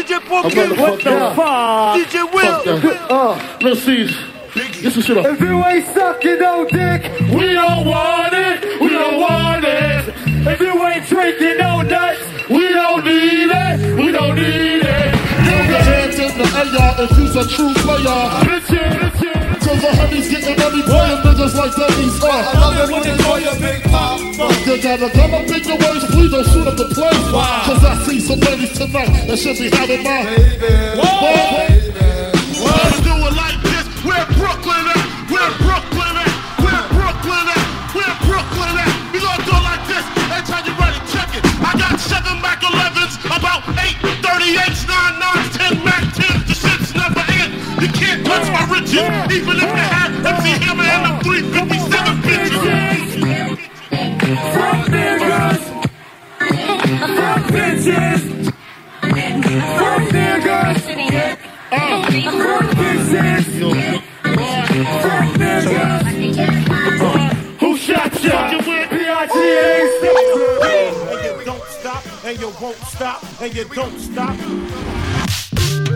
DJ Boogie. What the fuck? DJ Will. Uh, let's see. Get some shit up. If you ain't sucking no dick, We don't want it. We don't want it. if you ain't drinking no nuts, We don't need it. We don't need it. Throw your hands in the air if you's a true player. Cause the honeys getting money playing niggas like Denny's. Uh, I love it when you call your big papa. you got a come up your waist, please don't shoot up the place. Cause I see some ladies tonight that should be having my. Let's do it like this. Where Brooklyn at? Where Brooklyn at? Where Brooklyn at? Where Brooklyn at? We gonna do it like this. Every time you ready, check it. I got seven Mac 11s, about eight 38s, nine nines, riches, even if you had MC Hammer and the 357 bitches. fuck niggas, fuck bitches, fuck niggas, fuck bitches, fuck niggas. Who shot ya? You don't stop, and you won't stop, and you don't stop.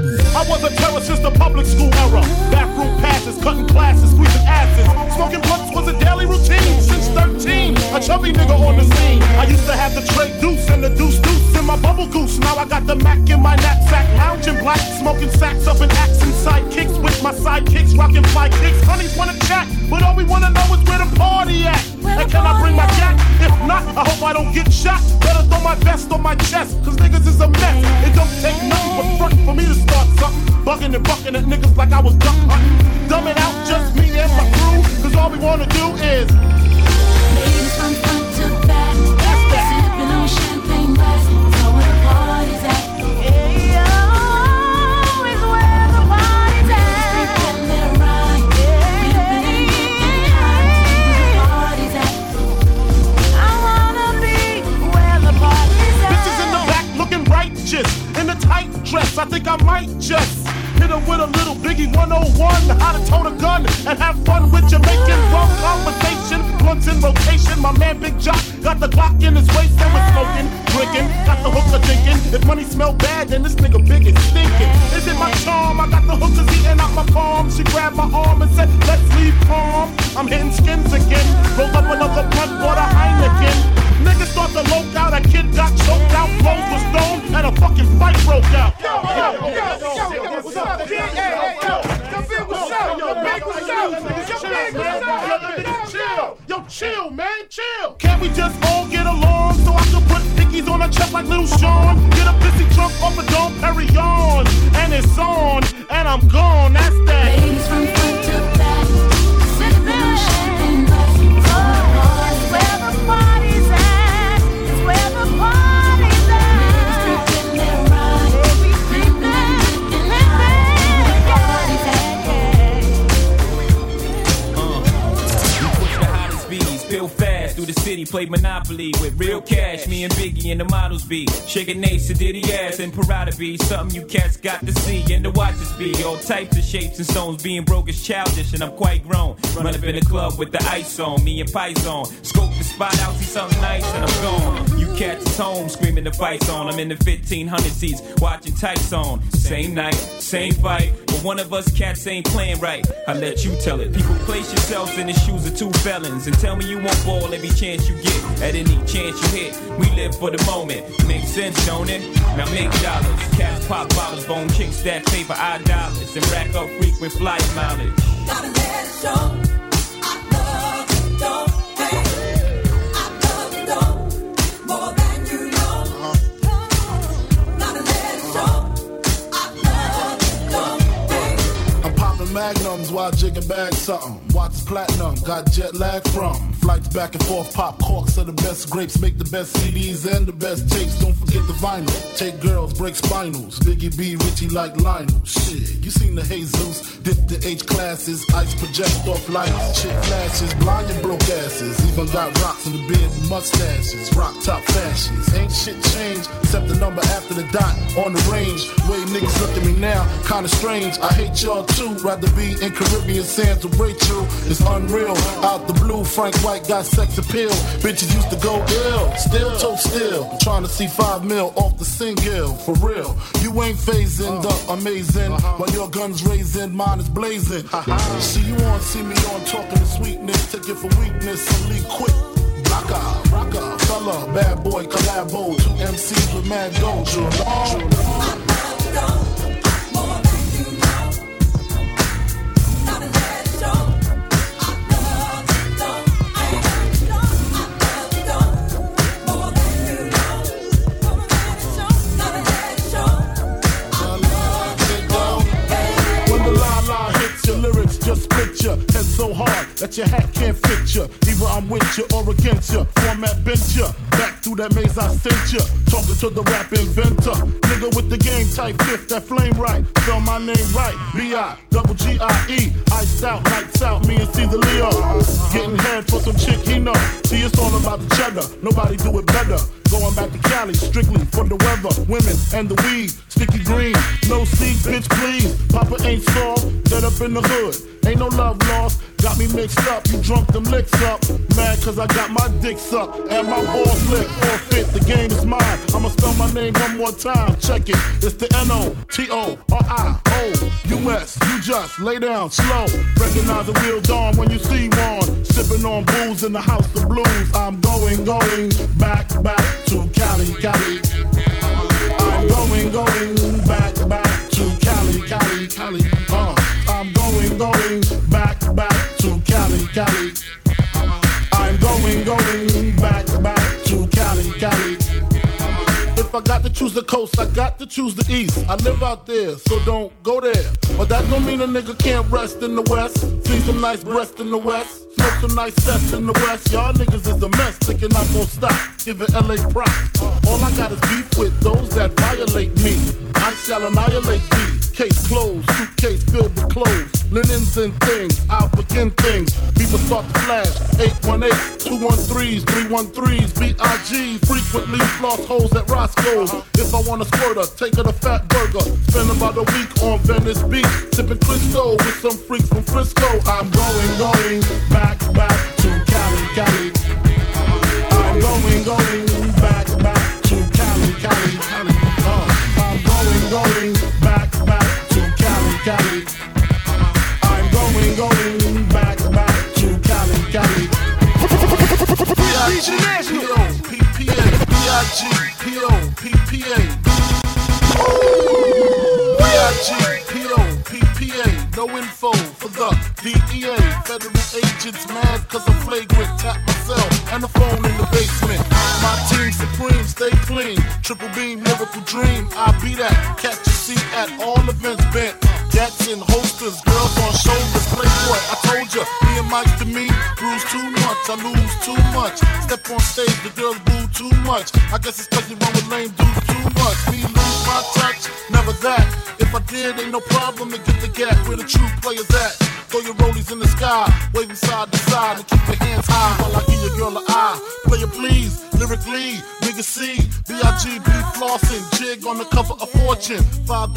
I was a terror since the public school era. Bathroom passes, cutting classes, squeezing asses. Smoking blunts was a daily routine since 13. A chubby nigga on the scene. I used to have the tray deuce and the deuce deuce in my bubble goose. Now I got the Mac in my knapsack, lounging black, smoking sacks up in accent sidekicks with my sidekicks, rocking fly kicks. Honeys wanna chat, but all we wanna know is where the party at. And can I bring my jack? If not, I hope I don't get shot. Better throw my vest on my chest, cause niggas is a mess. It don't take nothing but front for me to start something. Bugging and bucking at niggas like I was. Dumb it out, just me and my crew, cause all we wanna do is. A dress. I think I might just hit her with a little Biggie 101. How to tote a gun and have fun with Jamaican rum conversation. Blunts in rotation. My man Big Jock got the Glock in his waist and we're smoking, drinking. Got the hooker thinking. If money smell bad, then this nigga big is stinking. Is it my charm? I got the hookers eating out my palm. She grabbed my arm and said, Let's leave calm. I'm hitting skins again. Roll up another blunt for the Heineken. Niggas start to loke out, a kid got choked out, clothes was thrown, and a fucking fight broke out. Yo? Chill, man, chill. Can't we just all get along so I can put pickies on her chest like little Sean? Get a pissy drunk off a Dom Perignon, and it's on, and I'm gone. That's that. Ladies from the city, play Monopoly with real cash. Me and Biggie and the models be shaking Nace to Diddy ass and Prada be something you cats got to see and the watches be all types of shapes and stones. Being broke is childish and I'm quite grown. Run up in the club with the ice on, me and Pies on. Scope the spot out, see something nice and I'm gone. You cats is home screaming the fights on. I'm in the 1500 seats watching tights on. Same night, same fight, but one of us cats ain't playing right. I let you tell it. People place yourselves in the shoes of two felons and tell me you won't ball every chance you get. At any chance you hit, we live for the moment. Makes sense, don't it? Now make dollars. Cash pop bottles, bone chicks that paper eye dollars and rack up frequent flight mileage. Gotta let it show. I love you, don't magnums while jigging bag something. Watch platinum, got jet lag from. Flights back and forth, pop corks are the best grapes, make the best CDs and the best tapes. Don't forget the vinyl. Take girls, break spinals. Biggie B, Richie like Lionel. Shit, you seen the Jesus, dip the H classes, ice project off lights, chick flashes, blind and broke asses. Even got rocks in the beard and mustaches, rock top fashions. Ain't shit changed except the number after the dot on the range. Way niggas look at me now, kinda strange. I hate y'all too. Rather be in Caribbean sands with Rachel It's unreal. Out the blue, Frank White got sex appeal. Bitches used to go ill, still toe still. Trying to see five mil off the single, for real. You ain't phasing the amazing. Uh-huh. While your gun's raising, mine is blazing. Uh-huh. See you on, see me on, talking to sweetness. Take it for weakness, so leave quick. Rocker, rocker, fella, bad boy, collabo. Two MCs with mad doja. Just Head so hard that your hat can't fit ya. Either I'm with you or against ya. Format bent ya. Back through that maze I sent ya. Talking to the rap inventor. Nigga with the game type fifth, that flame right. Spell my name right. B-I, double G-I-E. Iced out, lights out, me and Caesar Leo. Getting head for some chick he know. See, it's all about the cheddar. Nobody do it better. Going back to Cali, strictly for the weather, women, and the weed. Sticky green, no seat, bitch, please. Papa ain't soft, dead up in the hood. Ain't no love lost, got me mixed up. You drunk them licks up. Mad cause I got my dick sucked and my balls licked. Forfeit, the game is mine. I'ma spell my name one more time. Check it. It's the N O T O R I O U S. You just lay down slow. Recognize the real dawn when you see one. Sipping on booze in the house of blues. I'm going, going back, back to Cali, Cali. I'm going, going back, back to Cali, Cali, Cali. Uh, I'm going, going back, to Cali, Cali. I'm going, going back, back to Cali, Cali. If I got to choose the coast, I got to choose the east. I live out there, so don't go there. But that don't mean a nigga can't rest in the west. See some nice breast in the west. Smoke some nice sets in the west. Y'all niggas is a mess, thinking I'm gonna stop. Giving LA props. All I got is beef with those that violate me. I shall annihilate thee. Case closed, suitcase filled with clothes, linens and things. I'll begin things. People start to flash. 818, 213s, 313s, BIG. Frequently floss holes at Roscoe's. If I wanna a squirter, take her to Fatburger. Spend about a week on Venice Beach, sipping Cristo with some freaks from Frisco. I'm going, going back, back to Cali, Cali. I'm going, going guess it's cause you run with lame dudes too much. Me lose my touch, never that. If I did, ain't no problem to get the gap where the true players at. Throw your rollies in the sky, waving side to side, and keep your hands high while I give your girl an eye. Player please, lyrically, nigga C, B-I-G-B flossing, jig on the cover of Fortune, five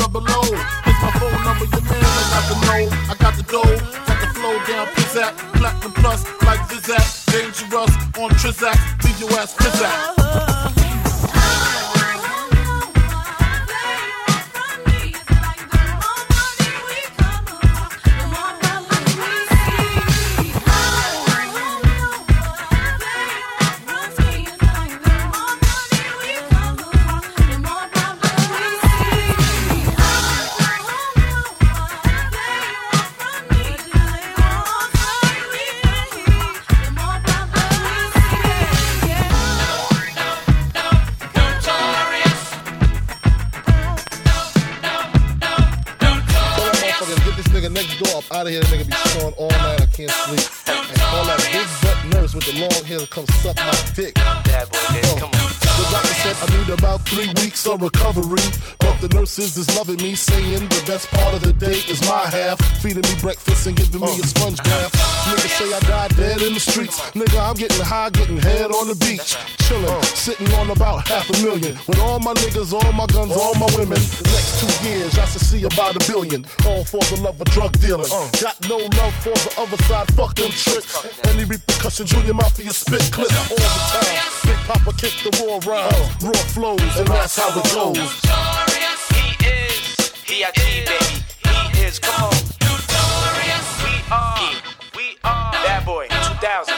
about half a million. With all my niggas, all my guns, all my women. Next two years, I should see about a billion. All for the love of drug dealing. Got no love for the other side, fuck them tricks. Any repercussions, Junior Mafia spit clip all the time. Big Papa kick the raw rhymes, raw flows, and that's how it goes. Notorious. He is. He a G baby. He is. Come on. Notorious. We are. We are. Bad boy. 2000.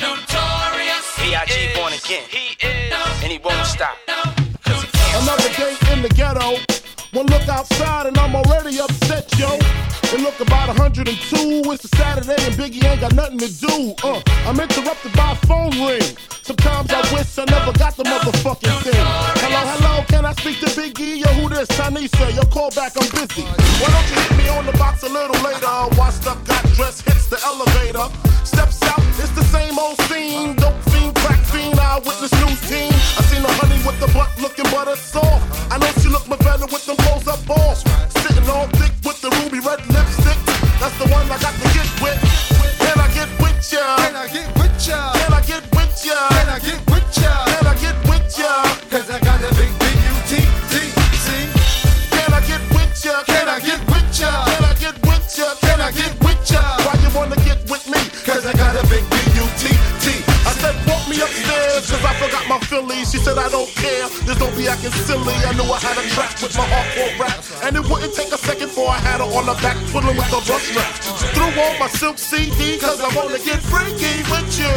Notorious. B.I.G. born again. He is. And he won't stop. Another day in the ghetto. One look outside and I'm already upset, yo. It look about 102. It's a Saturday and Biggie ain't got nothing to do. Uh, I'm interrupted by a phone ring. Sometimes I wish I never got the motherfucking thing. Hello, hello, can I speak to Biggie? Yo, who this? Tanisha, your call back, I'm busy. Why don't you hit me on the box a little later? Washed up, got dressed, hits the elevator. Steps out, it's the same old scene. Dope fiend, crack fiend, eyewitness news team. I seen a honey with the butt looking butter soft. I know she look much better with them clothes up off. Sitting all thick with the ruby red lipstick. That's the one I got to get with. Can I get with ya? Can I get with ya? Can I get with ya? Can I get with ya? Can I get with ya? Cause I got I forgot my Phillies. She said, I don't care, This don't be acting silly. I knew I had a track with my hardcore rap. And it wouldn't take a second before I had her on the back, twiddling with the rush strap. Threw on my silk CD, cause I wanna get freaky with you.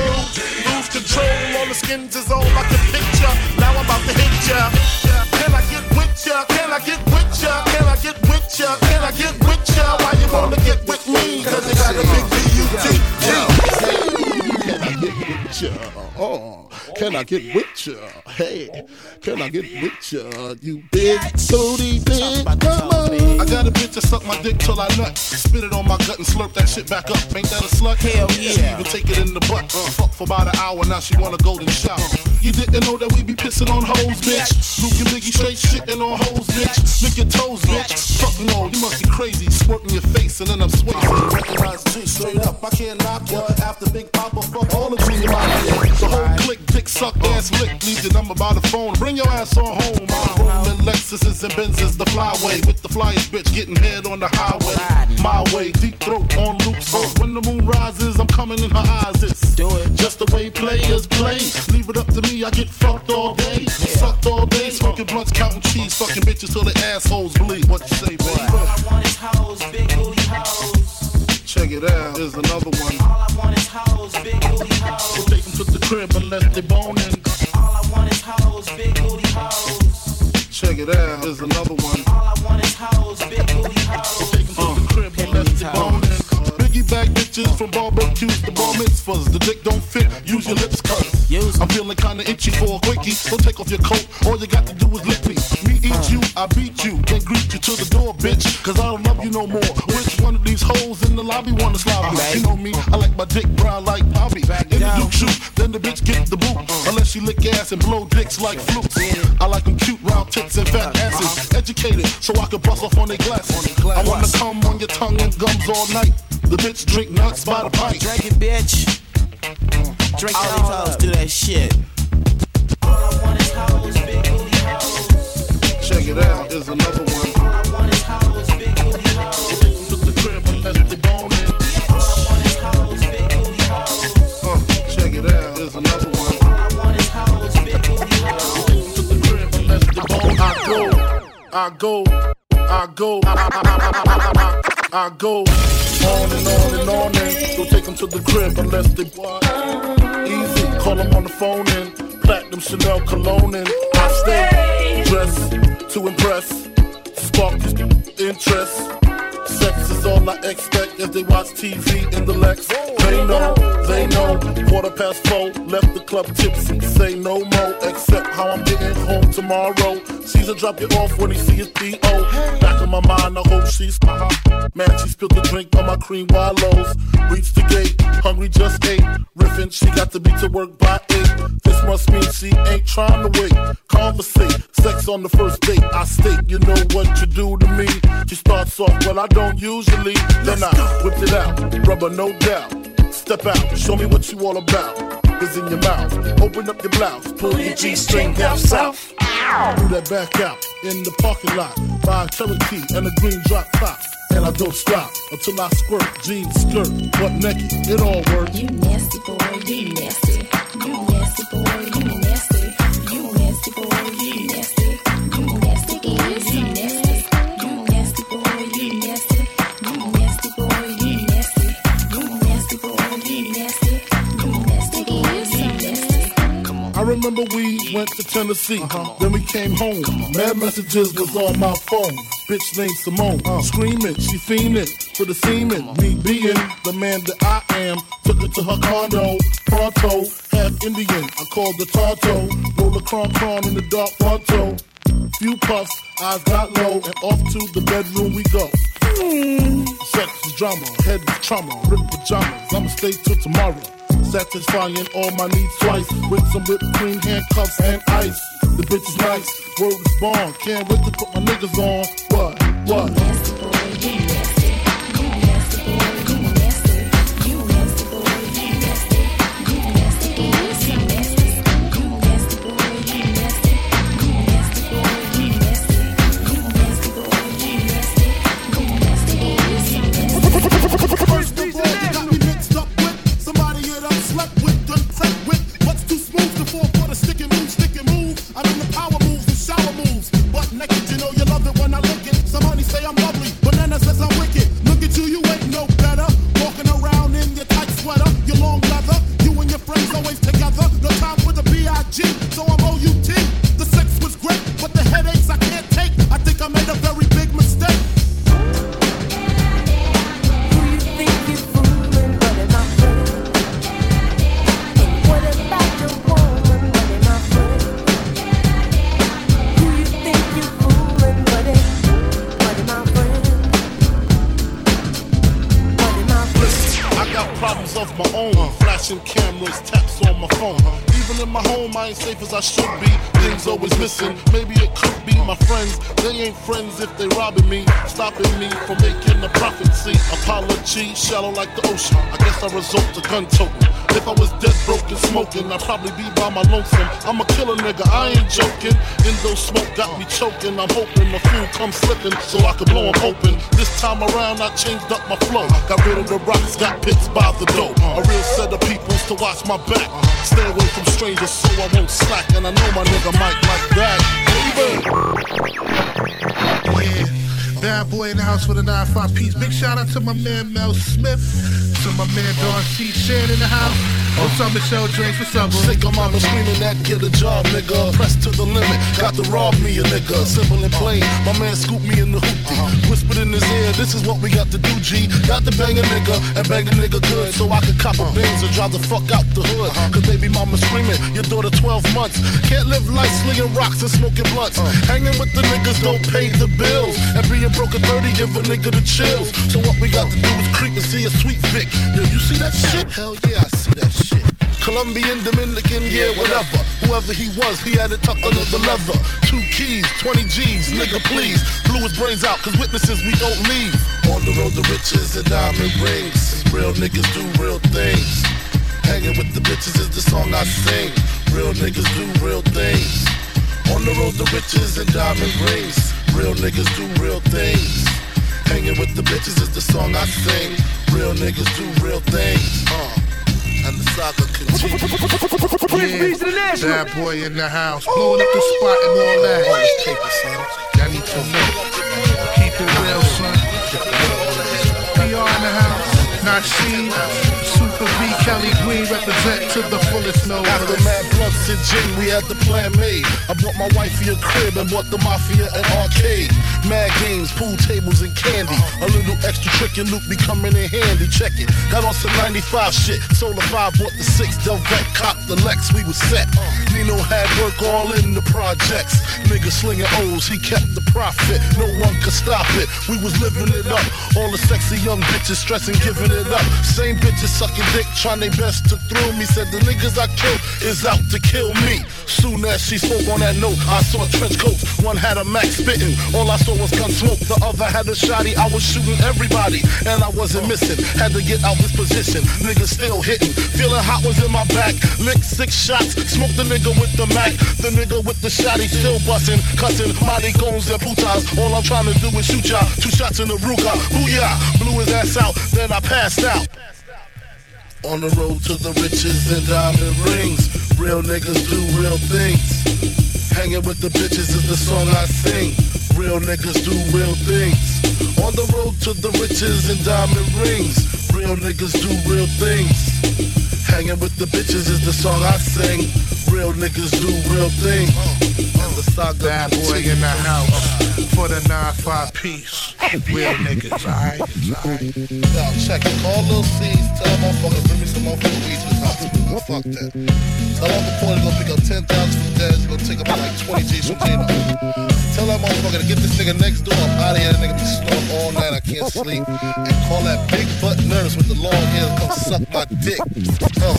Lose control, all the skins is all I can picture. Now I'm about to hit ya. Can I get with ya? Can I get with ya? Can I get with ya? Can I get with ya? Why you wanna get with me? Cause you got a big B-U-T-T. Can I get with ya? Oh, can I get with ya? Hey, can I get with ya? You big booty, big mama. I got a bitch that suck my dick till I nut. Spit it on my gut and slurp that shit back up. Ain't that a slut? Hell yeah. She even take it in the butt. Uh, Fuck for about an hour, now she want a golden shower. You didn't know that we be pissing on hoes, bitch. Luke and Biggie straight shitting on hoes, bitch. Lick your toes, bitch. Fuck no, you must be crazy. Squirting your face and then I'm swaying. Recognize G straight up. I can't knock ya. After Big Papa, fuck all the junior mafia. The whole click, dick suck ass lick. Leave your number by the phone. Bring your ass on home. I'm rolling Lexuses and Benzes, the flyway. With the flyest bitch getting head on the highway. My way, deep throat on loops. throat. When the moon rises, I'm coming in her eyes. It's do it. just the way players play. Leave it up to me, I get fucked all day. Sucked all day, smoking blunts, counting cheese, fucking bitches till their assholes bleed. What you say, baby? Crib unless they boning. All I want is hoes, big booty hoes. Check it out, here's another one. All I want is hoes, big booty hoes. Take them to the crib unless they boning. Biggie bag bitches from barbecues to bar mitzvahs. The dick don't fit, use your lips cuz. I'm feeling kinda itchy for a quickie. So take off your coat, all you got to do is lick me. Me eat you, I beat you, then greet you to the door, bitch. Cause I don't love you no more. Which one of these hoes in the lobby wanna slob me? You know me, I like my dick brown like Bobby. Duke shoot, then the bitch get the boot. Unless she lick ass and blow dicks like flutes. I like them cute round tits and fat asses. Educated, so I can bust off on their glasses. I wanna come on your tongue and gums all night. The bitch drink nuts by the pint. Drink it, bitch. Drink all these hoes do that shit. All I want is hoes, big booty hoes. Check it out, here's another one. All I want is hoes, big booty hoes. I go, I go, I, go on and on and on and go take them to the crib unless they want easy. Call them on the phone and platinum Chanel cologne and I stay dressed to impress, spark interest. Sex all I expect if they watch TV in the Lex. They know, they know. Quarter past four, left the club tipsy. Say no more, except how I'm getting home tomorrow. Caesar drop it off when he see his D.O. Back in my mind, I hope she's. Man, she spilled the drink on my cream wallows. Reached the gate, hungry just ate. Riffin', she got to be to work by eight. This must mean she ain't trying to wait. Conversate, sex on the first date. I state, you know what you do to me. She starts off, well, I don't usually. Then I whip it out, rubber no doubt. Step out, show me what you all about. Is in your mouth, open up your blouse, pull your G-string down south. Do that back out in the parking lot. Buy a Cherokee and a green drop top. And I don't stop until I squirt, jeans, skirt, butt naked, it all works. You nasty Tennessee, then we came home. Mad messages was on my phone. Bitch named Simone, screaming, she fiending for the semen. Me being the man that I am, took her to her condo. Pronto, half Indian, I called the Tonto. Roll a cron cron in the dark pronto. Few puffs, eyes got low, and off to the bedroom we go. Sex is drama, head is trauma, rip pajamas. I'ma stay till tomorrow. Satisfying all my needs twice with some whipped cream, handcuffs, and ice. The bitch is nice, word is born. Can't wait to put my niggas on. What? What? I should be. Things always missing. Maybe it could be my friends. They ain't friends if they robbing me, stopping me from making a profit. See, apology, shallow like the ocean. I guess I resort to gun toting. If I was dead, broke and smoking, I'd probably be by my lonesome. I'm a killer nigga, I ain't joking. Indo smoke got me choking. I'm hoping the food comes slipping so I can blow 'em open. This time around, I changed up my flow. Got rid of the rocks, got pits by the door. Watch my back. Stay away from strangers so I won't slack. And I know my nigga might like that. Baby. Yeah. Bad boy in the house with a 9-5 piece. Big shout out to my man Mel Smith. To my man Don C. Shan in the house. Up, Michelle Drake? What's up, bro? Sick of mama screaming that get a job, nigga. Pressed to the limit, got to rob me a nigga. Simple and plain, my man scooped me in the hoopty. Whispered in his ear, this is what we got to do, G. Got to bang a nigga and bang a nigga good so I could cop a Benz and drive the fuck out the hood. Cause baby mama screaming, your daughter 12 months. Can't live life slinging rocks and smoking blunts. Hanging with the niggas don't pay the bills. And being broke at 30 give a nigga the chills. So what we got to do is creep and see a sweet Vic. Yo, you see that shit? Hell yeah, I see that shit. Colombian, Dominican, yeah, whatever. Whoever he was, he had it tucked under the leather. Two keys, 20 G's, nigga, please. Blew his brains out, cause witnesses we don't leave. On the road to riches and diamond rings. Real niggas do real things. Hanging with the bitches is the song I sing. Real niggas do real things. On the road to riches and diamond rings. Real niggas do real things. Hanging with the bitches is the song I sing. Real niggas do real things. Uh, and the saga continues. Yeah. Bad boy in the house. Blowing up the spot and all that. All this paper, son. Y'all need to know. Keep it real, son. PR in the house. Nasheed. Super Kelly Green represent to the fullest no. After mad blunts and gin, we had the plan made. I bought my wifey a crib and bought the mafia an arcade. Mad games, pool tables, and candy. A little extra trick and loot be coming in handy. Check it. Got on some 95 shit. Sold a 5 bought the 6 Delvet, cop the Lex. We was set. Nino had work all in the projects. Nigga slinging O's, he kept the profit. No one could stop it. We was living it up. All the sexy young bitches stressing, giving it up. Same bitches sucking dick, trying their best to thrill me. Said the niggas I killed is out to kill me. Soon as she spoke on that note, I saw trench coats. One had a Mac spitting. All I saw was gun smoke. The other had a shotty. I was shooting everybody, and I wasn't missing. Had to get out this position. Niggas still hitting. Feeling hot was in my back. Licked six shots. Smoked the nigga with the Mac. The nigga with the shotty still busting. Cussing. Mighty goons and putas. All I'm trying to do is shoot y'all. Two shots in the Ruger. Booyah. Blew his ass out. Then I passed out. On the road to the riches and diamond rings. Real niggas do real things. Hanging with the bitches is the song I sing. Real niggas do real things. On the road to the riches and diamond rings. Real niggas do real things. Hanging with the bitches is the song I sing. Real niggas do real things. Saga Bad boy in the house for the 9-5 piece. Real niggas, alright? Yo, check it. Call Lil C's. Tell motherfucker bring me some motherfucking weed the hospital. Fuck that. Tell Uncle Porter to pick up 10,000 from Dez. Go take like 20 G's from. Tell that motherfucker to get this nigga next door up out of here. That nigga be snoring all night. I can't sleep. And call that big butt nurse with the long hair to come suck my dick. Oh.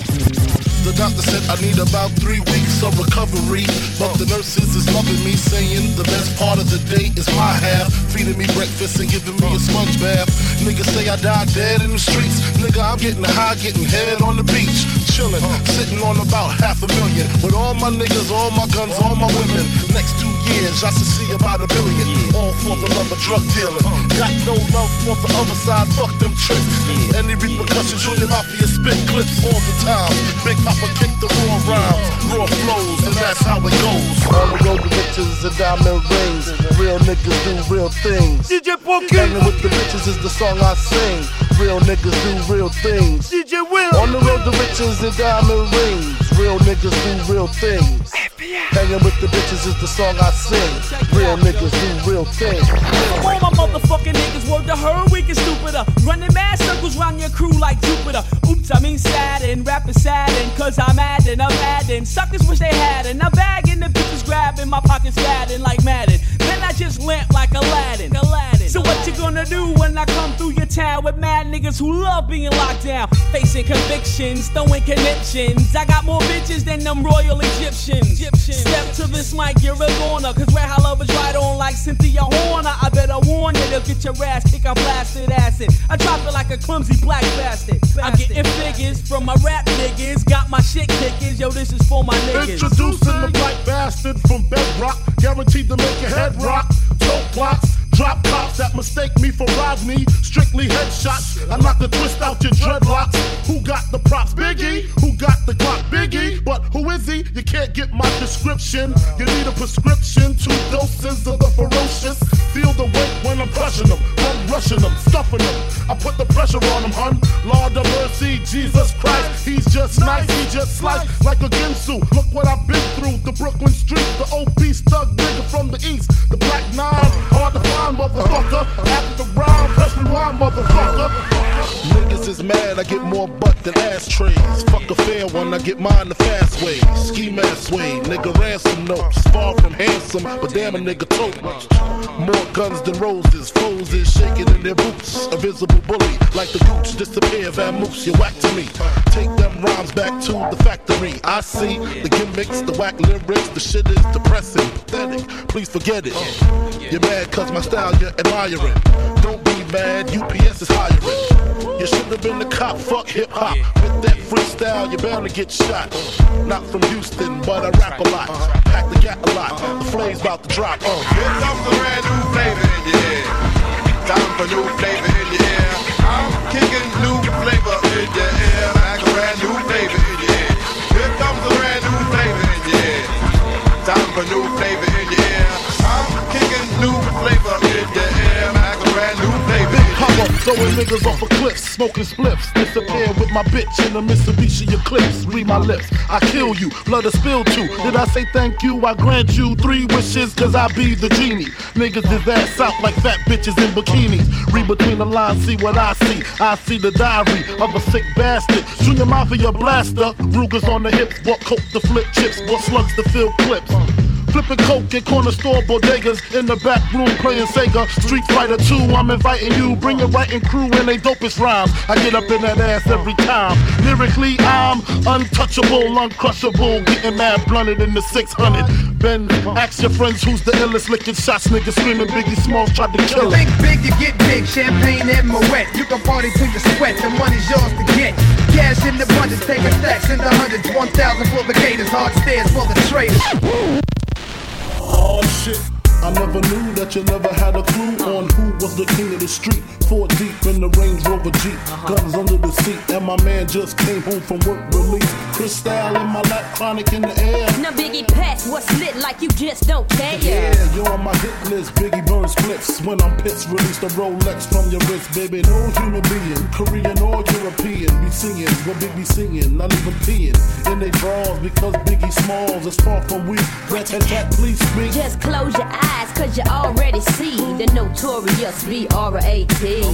The doctor said I need about three weeks of recovery. But the nurses is loving me, saying the best part of the day is my half. Feeding me breakfast and giving me a sponge bath. Niggas say I died dead in the streets. Nigga, I'm getting high, getting head on the beach. Chilling, sitting on about half a million. With all my niggas, all my guns, all my women. Next two years, I should see about a billion. All for the love of drug dealing. Got no love for the other side, fuck them tricks. Any repercussions, Junior Mafia spit clips all the time. Big Papa kick the raw rhymes, raw flows, and that's how it goes. On the road to riches and diamond rings. Real niggas do real things. DJ Hanging with the riches is the song I sing. Real niggas do real things. DJ Will. On the road to riches and diamond rings. Real niggas do real things. Hanging with the bitches is the song I sing. Real niggas do real things. All my motherfucking niggas word to her weak and stupider. Running mad circles round your crew like Jupiter. Oops, I mean sad and rapping sad and cause I'm mad and I'm mad and suckers wish they had and I'm bagging the bitches grabbing my pockets fatting like Madden. Then I just lamp like Aladdin. Aladdin. So what you gonna do when I come through your town with mad niggas who love being locked down? Facing convictions, throwing conniptions. I got more bitches than them royal Egyptians. Egyptians. Step to this mic, you're a goner. Cause where I love is right on like Cynthia Horner. I better warn you, they'll get your ass kicked. I blasted acid. I drop it like a clumsy black bastard. I'm getting figures from my rap niggas. Got my shit kickers. Yo, this is for my niggas. Introducing the black bastard from Bedrock, guaranteed to make your head rock. Dope blocks, drop cops that mistake me for Rodney. Strictly headshots, I'm knock the twist out your dreadlocks. Who got the props? Biggie. He? You can't get my description. You need a prescription, two doses of the ferocious. Feel the weight when I'm crushing them, I'm rushing them, stuffing them. I put the pressure on them, hun. Lord of mercy, Jesus Christ. He's just nice, he just slice like a Ginsu. Look what I've been through. The Brooklyn street, the obese thug nigga from the east. The black nine, hard to find, motherfucker. After the rhyme, press rewind, motherfucker. Niggas is mad, I get more butt than ashtrays. Fuck a fair one, I get mine the fast way. Ski mask way, nigga ransom notes. Far from handsome, but damn a nigga tote. More guns than roses, foes is shaking in their boots. A visible bully, like the gooch, disappear, vamoose, you whack to me. Take them rhymes back to the factory. I see the gimmicks, the whack lyrics, the shit is depressing, pathetic. Please forget it. You're mad cause my style you're admiring. Don't be mad, UPS is hiring. You should have been the cop, fuck hip hop. With that freestyle, you're bound to get shot. Not from Houston, but I rap a lot. Pack the gap a lot. The flame's about to drop. Uh. Here comes the brand new flavor in your ear. Time for new flavor in your ear. I'm kicking new flavor in your ear. Like a brand new flavor in your ear. Here comes the brand new flavor in your ear. Time for new flavor in your ear. I'm kicking new flavor in your ear. Power Throwing niggas off a cliff, smoking spliffs. Disappear with my bitch in a Mitsubishi Eclipse. Read my lips, I kill you, blood is spilled too. Did I say thank you? I grant you three wishes, cause I be the genie. Niggas is ass out like fat bitches in bikinis. Read between the lines, see what I see. I see the diary of a sick bastard. Junior Mafia blaster, Ruger's on the hips, what coke to flip chips, what slugs to fill clips. Flipping coke in corner store bodegas in the back room playing Sega. Street Fighter 2, I'm inviting you. Bring your writing crew and they dopest rhymes. I get up in that ass every time. Lyrically, I'm untouchable, uncrushable. Getting mad blunted in the 600. Ben, ask your friends who's the illest. Licking shots, niggas screaming Biggie Smalls tried to kill him. Think big, you get big. Champagne and Moet. You can party till you sweat. The money's yours to get. Cash in the budget, taking stacks in the hundreds. 1,000 for the gators, hard stairs for the traders. Oh shit. I never knew that you never had a clue on who was the king of the street. Four deep in the Range Rover Jeep, uh-huh. guns under the seat, and my man just came home from work release. Cristal in my lap, chronic in the air. Now Biggie Pass, what's lit like you just don't care. Yeah, you're on my hit list. Biggie burns clips when I'm pissed. Release the Rolex from your wrist, baby. No human being, Korean or European, be singing what Big be singing. Not even peeing in they drawers because Biggie Smalls is far from weak. Rat tat tat, please speak. Just close your eyes, cause you already see the notorious B-R-A-T.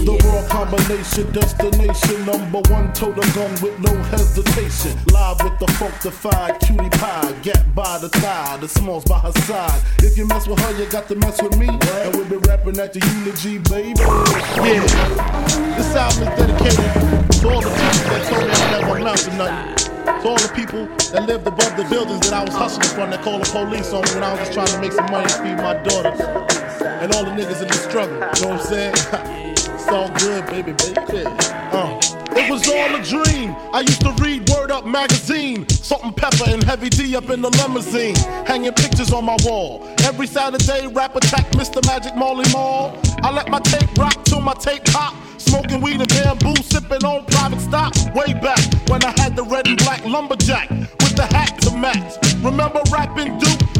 The raw combination, destination, number one total gun with no hesitation. Live with the funkified cutie pie, gap by the thigh, the smalls by her side. If you mess with her, you got to mess with me. And we'll be rapping at the eulogy, baby. Yeah, this album is dedicated to all the people that told me I never amount to nothing. To all the people that lived above the buildings that I was hustling from that called the police on me when I was just trying to make some money to feed my daughters. And all the niggas in the struggle, you know what I'm saying? it's all good, baby, baby. Uh. It was all a dream. I used to read Word Up magazine, Salt-N-Pepa and Heavy D up in the limousine, hanging pictures on my wall. Every Saturday, rap attack Mr. Magic Marley Marl. I let my tape rock till my tape pop. Smoking weed and bamboo, sipping on private stock. Way back when I had the red and black lumberjack with the hat to match. Remember rapping Duke?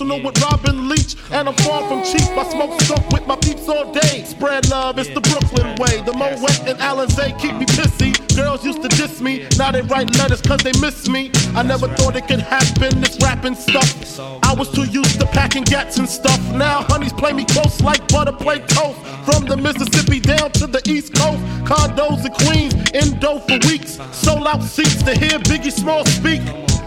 And personal with Robin Leach. And I'm far from cheap. I smoke stuff with my peeps all day. Spread love, it's the Brooklyn way. The Moet and Alizé keep me pissy. Girls used to diss me, now they write letters cause they miss me. I never thought it could happen, this rapping stuff. I was too used to packing gats and stuff. Now honeys play me close like butter play toast. From the Mississippi down to the East Coast, condos in Queens, indo for weeks. Sold out seats to hear Biggie Small speak.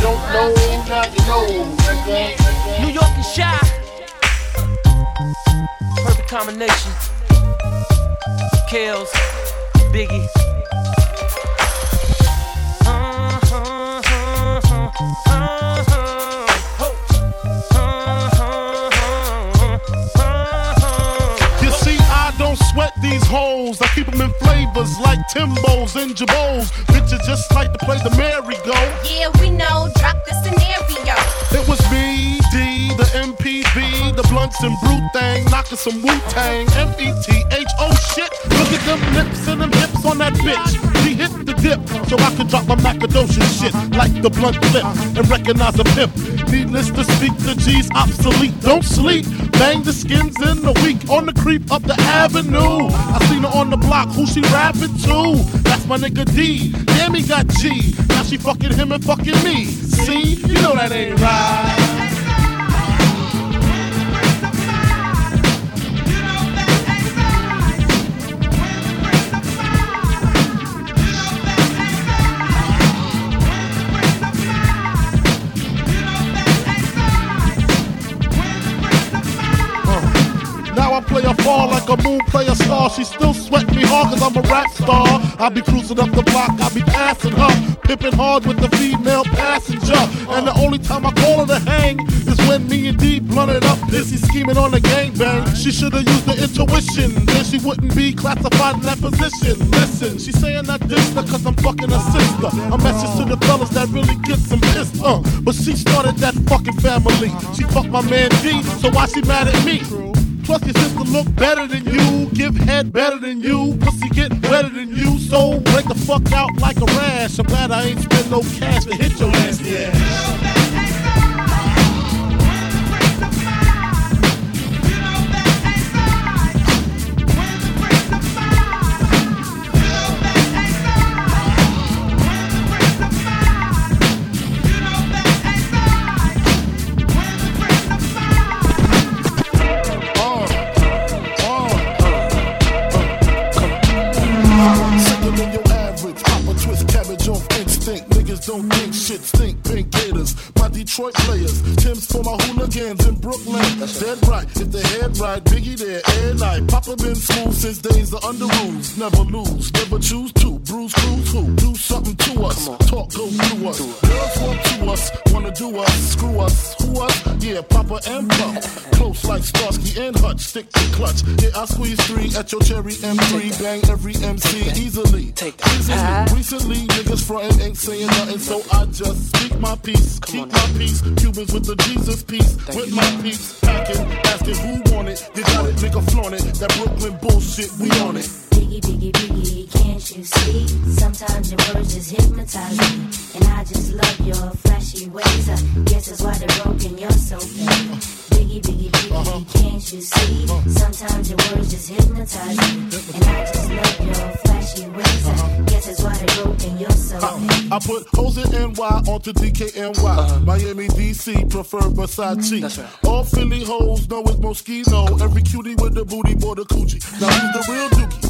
Don't know, know, nigga. New York and shy. Perfect combination. Kills, Biggie. These hoes. I keep them in flavors like Timbos and Jabos. Bitches just like to play the merry-go. Yeah, we know. Drop the scenario. It was me, the MPV, the blunts and brute thing, knocking some Wu Tang, M E T H. Oh shit, look at them lips and them hips on that bitch. She hit the dip so I can drop my Macadocian shit like the blunt flip and recognize a pimp. Needless to speak, the G's obsolete. Don't sleep, bang the skins in the week on the creep up the avenue. I seen her on the block, who she rapping to? That's my nigga D. Damn, he got G. Now she fucking him and fucking me. See, you know that ain't right. I play a fall like a moon play a star. She still sweat me hard cause I'm a rap star. I be cruising up the block, I be passing her. Pippin' hard with the female passenger. And the only time I call her to hang is when me and D blunted up, busy scheming on the gangbang. She should've used the intuition, then she wouldn't be classified in that position. Listen, she saying that this cause I'm fucking her sister. A message to the fellas that really gets some pissed, uh. But she started that fucking family. She fucked my man D, so why she mad at me? Plus your sister look better than you, give head better than you, pussy get wetter than you, so break the fuck out like a rash. I'm glad I ain't spend no cash to hit your ass. Detroit players. Tim's for my hooligans in Brooklyn. Dead right. If the head right, Biggie there. Air night. Papa been smooth since days of Underoos. Never lose. Never choose to. Bruise, cruise, who? Do something to us. Talk go through us. Girls want to us. Wanna do us. Screw us. Who us? Yeah, Papa and Pump. Close like Starsky and Hutch. Stick to clutch. Yeah, I squeeze three at your cherry M3. Bang every MC easily. Take Easily. Recently, niggas frontin' ain't saying nothing, so I just speak my peace. Keep my peace. Cubans with the Jesus piece. With my peace. Packing, asking who want it. You got it, nigga flaunt it. That Brooklyn bullshit, we on it. Biggie, biggie, biggie, can't you see? Sometimes your words just hypnotize me. And I just love your flashy ways. I guess that's why they're broken, you're so fake. Biggie, biggie, biggie, uh-huh. can't you see? Uh-huh. Sometimes your words just hypnotize me. And I just love your flashy ways. I uh-huh. guess that's why they're broken, you're so uh, fake. I put hoes in NY onto DKNY. Miami, DC, prefer Versace. Mm-hmm. All Philly hoes know it's Moschino. Every cutie with the booty, boy, the Coogi. Now who's the real dookie?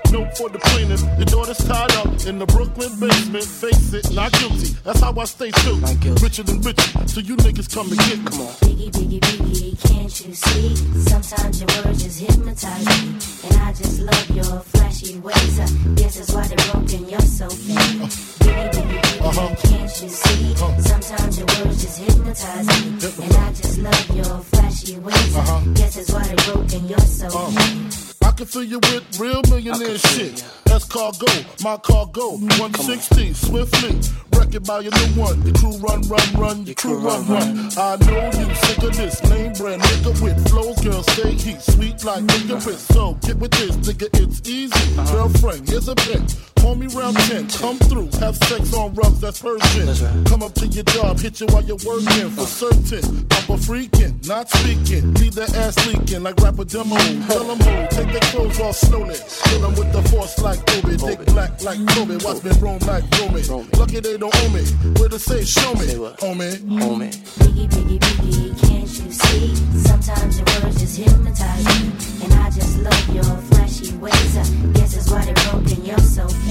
no for the plaintiff. Your daughter's tied up in the Brooklyn basement. Face it, not guilty. That's how I stay true. Richer than rich, so you niggas come and get me. Come on. Biggie, biggie, biggie, can't you see? Sometimes your words just hypnotize me. And I just love your flashy ways. I guess that's why they're broken, you're so fake. Biggie, biggie, biggie, uh-huh. can't you see? Uh-huh. Sometimes your words just hypnotize me. And I just love your flashy ways. I uh-huh. guess that's why they're broken, you're so fake. Can fill you with real millionaire shit. That's cargo, my cargo. 160, swiftly. Wreck it by your new one. Your crew run, run, run. Your crew run, run. I know you sick of this. Name brand nigga with flows. Girl, stay heat. Sweet like nigga piss. So get with this, nigga. It's easy. Girlfriend, here's a pick. Call me round 10. Come through. Have sex on rugs. That's Persian. Come up to your job. Hit you while you're working. For certain. I'm a freaking. Not speaking. Leave that ass leaking like rapper demo. Tell them who. Take their clothes off slowly. Kill them with the force like Kobe. Dick black like Kobe. Watch me roam like Romy. Lucky they don't own me. Where to say, show me. Homie. Homie. Biggie, biggie, biggie, can't you see? Sometimes your words just hypnotize me. And I just love your flashy ways. I guess that's why they're broken, you're so fake.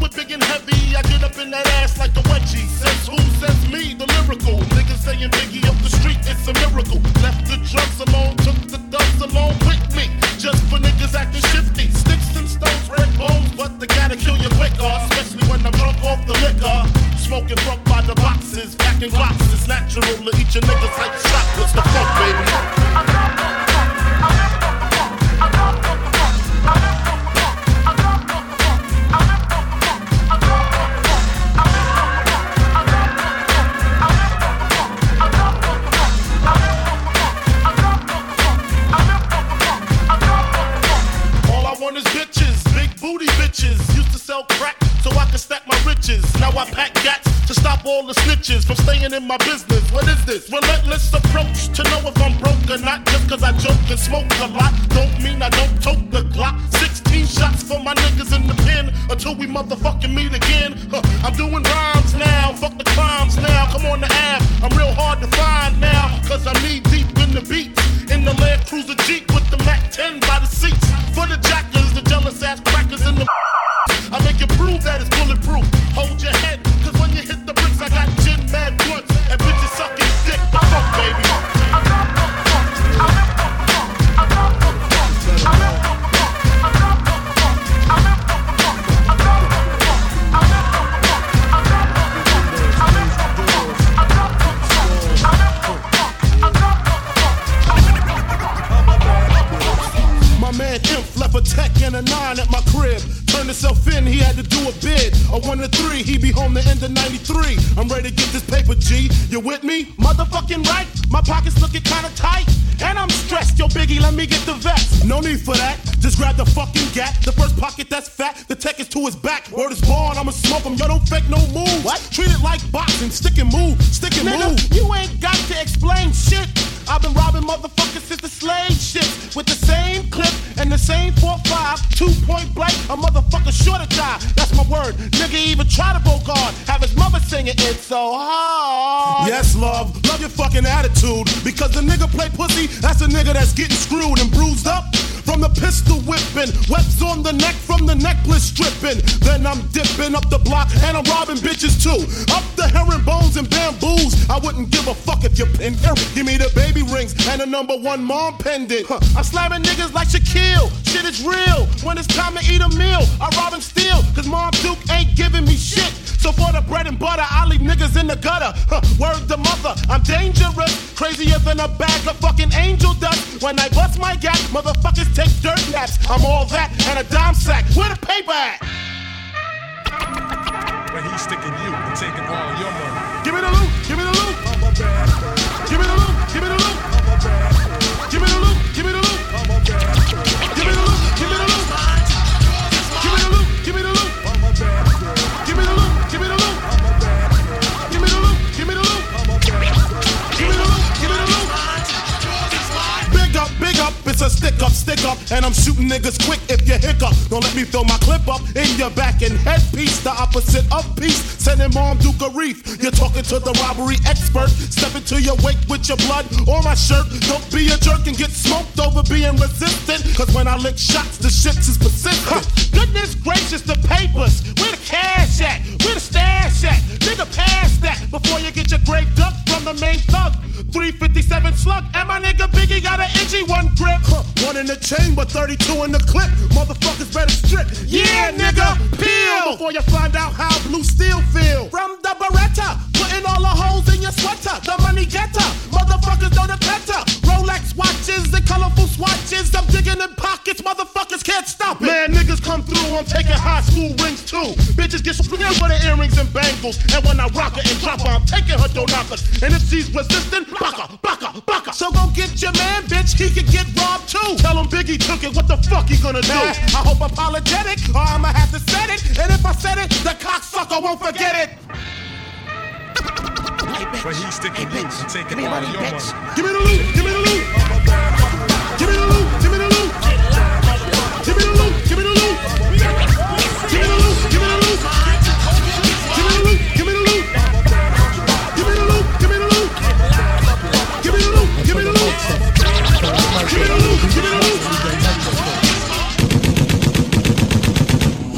with big and heavy. I get up in that ass like a wedgie. Says who? Says me, the lyrical. Niggas saying Biggie up the street, it's a miracle. Left the drugs alone, took the dust along with me. Just for niggas acting shifty. Sticks and stones, red bones, but they gotta kill you quicker. Especially when I'm drunk off the liquor. Smoking funk by the boxes, packing blocks. It's natural to eat your niggas like shot. What's the fuck, baby? I pack gats to stop all the snitches from staying in my business. What is this? Relentless approach to know if I'm broke or not. Just cause I joke and smoke a lot. Don't mean I don't tote the Glock. 16 shots for my niggas in the pen until we motherfucking meet again. Huh, I'm doing rhymes now. Fuck the crimes now. Come on the app. I'm real hard to find now. Cause I'm knee deep in the beats. In the Land Cruiser Jeep For that. Just grab the fucking gat. The first pocket that's fat. The tech is to his back. Word is born, I'ma smoke him. Yo, don't fake no move. What? Treat it like boxing. Stick and move. Mom pendant. Huh. I'm slamming niggas like Shaquille. Shit is real. When it's time to eat a meal, I rob and steal. Cause Mom Duke ain't giving me shit. So for the bread and butter, I leave niggas in the gutter. Huh. Word the mother, I'm dangerous. Crazier than a bag of fucking angel dust. When I bust my gap, motherfuckers take dirt naps. I'm all that it's a stick up, stick up, and I'm shooting niggas quick if you hiccup. Don't let me fill my clip up in your back and headpiece, the opposite of peace. Send Sending mom Duke a reef. You're talking to the robbery expert. Step into your wake with your blood or my shirt. Don't be a jerk and get smoked over being resistant. Cause when I lick shots, the shits is persistent. Huh. Goodness gracious, the papers. Where the cash at? Where the stash at? Nigga, pass that before you get your grave duck from the main thug. 357 slug, and my nigga Biggie got an itchy one grip. Huh. One in the chamber, 32 in the clip. Motherfuckers better strip. Yeah, nigga, peel before you find out how blue steel feel. From the Beretta, putting all the holes in your sweater. The money getter, motherfuckers know the better. Rolex watches and colorful swatches. I'm digging in pockets, motherfuckers can't stop it. Man, niggas come through, I'm taking high school rings too. Bitches get screwed with her earrings and bangles. And when I rock her and drop her, I'm taking her knockers. And if she's resistant, baka, baka, baka. So go get your man, bitch, he could get robbed too. Tell him Biggie took it, what the fuck he gonna do? I hope apologetic, or I'ma have to set it. And if I said it, the cocksucker won't forget it. But he's sticking you and taking all your money. Give me the loot, give me the loot. Give me the loot, give me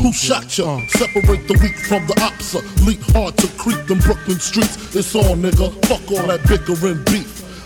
Who shot ya. Separate the weak from the opsa. Leap hard to creep them Brooklyn streets. It's on, nigga. Fuck all that bickering beef.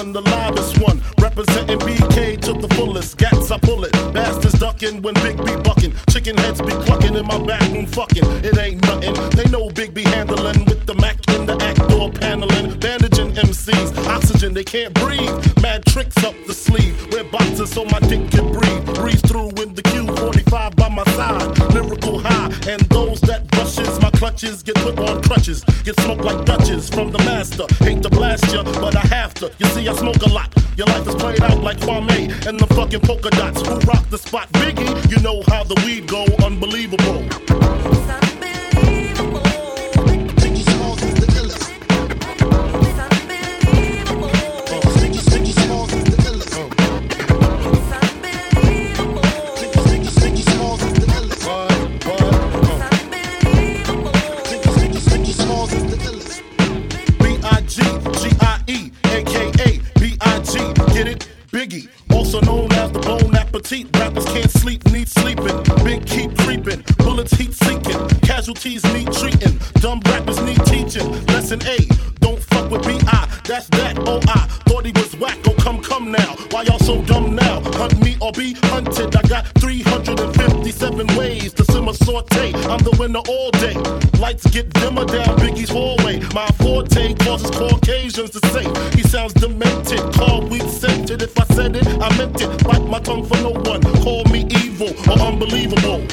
Stuyvesant, the livest one. Representing BK to the fullest. Gats I pull it. Bastards ducking when Big B bucking. Chicken heads be clucking in my back room fucking. It ain't nothing. They know Big B handling with the Mac in the act door paneling. Bandaging MCs. Oxygen, they can't breathe. Mad tricks up the sleeve. Wear boxes so my dick can breathe. Breeze through in the Q45 clutches get put on crutches. Get smoked like Dutches from the master. Hate to blast ya, but I have to. You see, I smoke a lot. Your life is played out like Kwame and the fucking polka dots. Who rock the spot? Biggie, you know how the weed go. Unbelievable. Can't sleep, need sleeping. Big keep creeping, bullets heat seeking. Casualties need treating. Dumb rappers need teaching. Lesson A, don't fuck with B-I. That's that, oh I thought he was whack. Oh come, come now. Why y'all so dumb now? Hunt me or be hunted. I got 357 ways to simmer saute. I'm the winner all day. Lights get dimmer down Biggie's hallway. My forte causes Caucasians to say he sounds demented. Call weak scented. If I said it, I meant it. Bite my tongue for no one. Call me evil or unbelievable.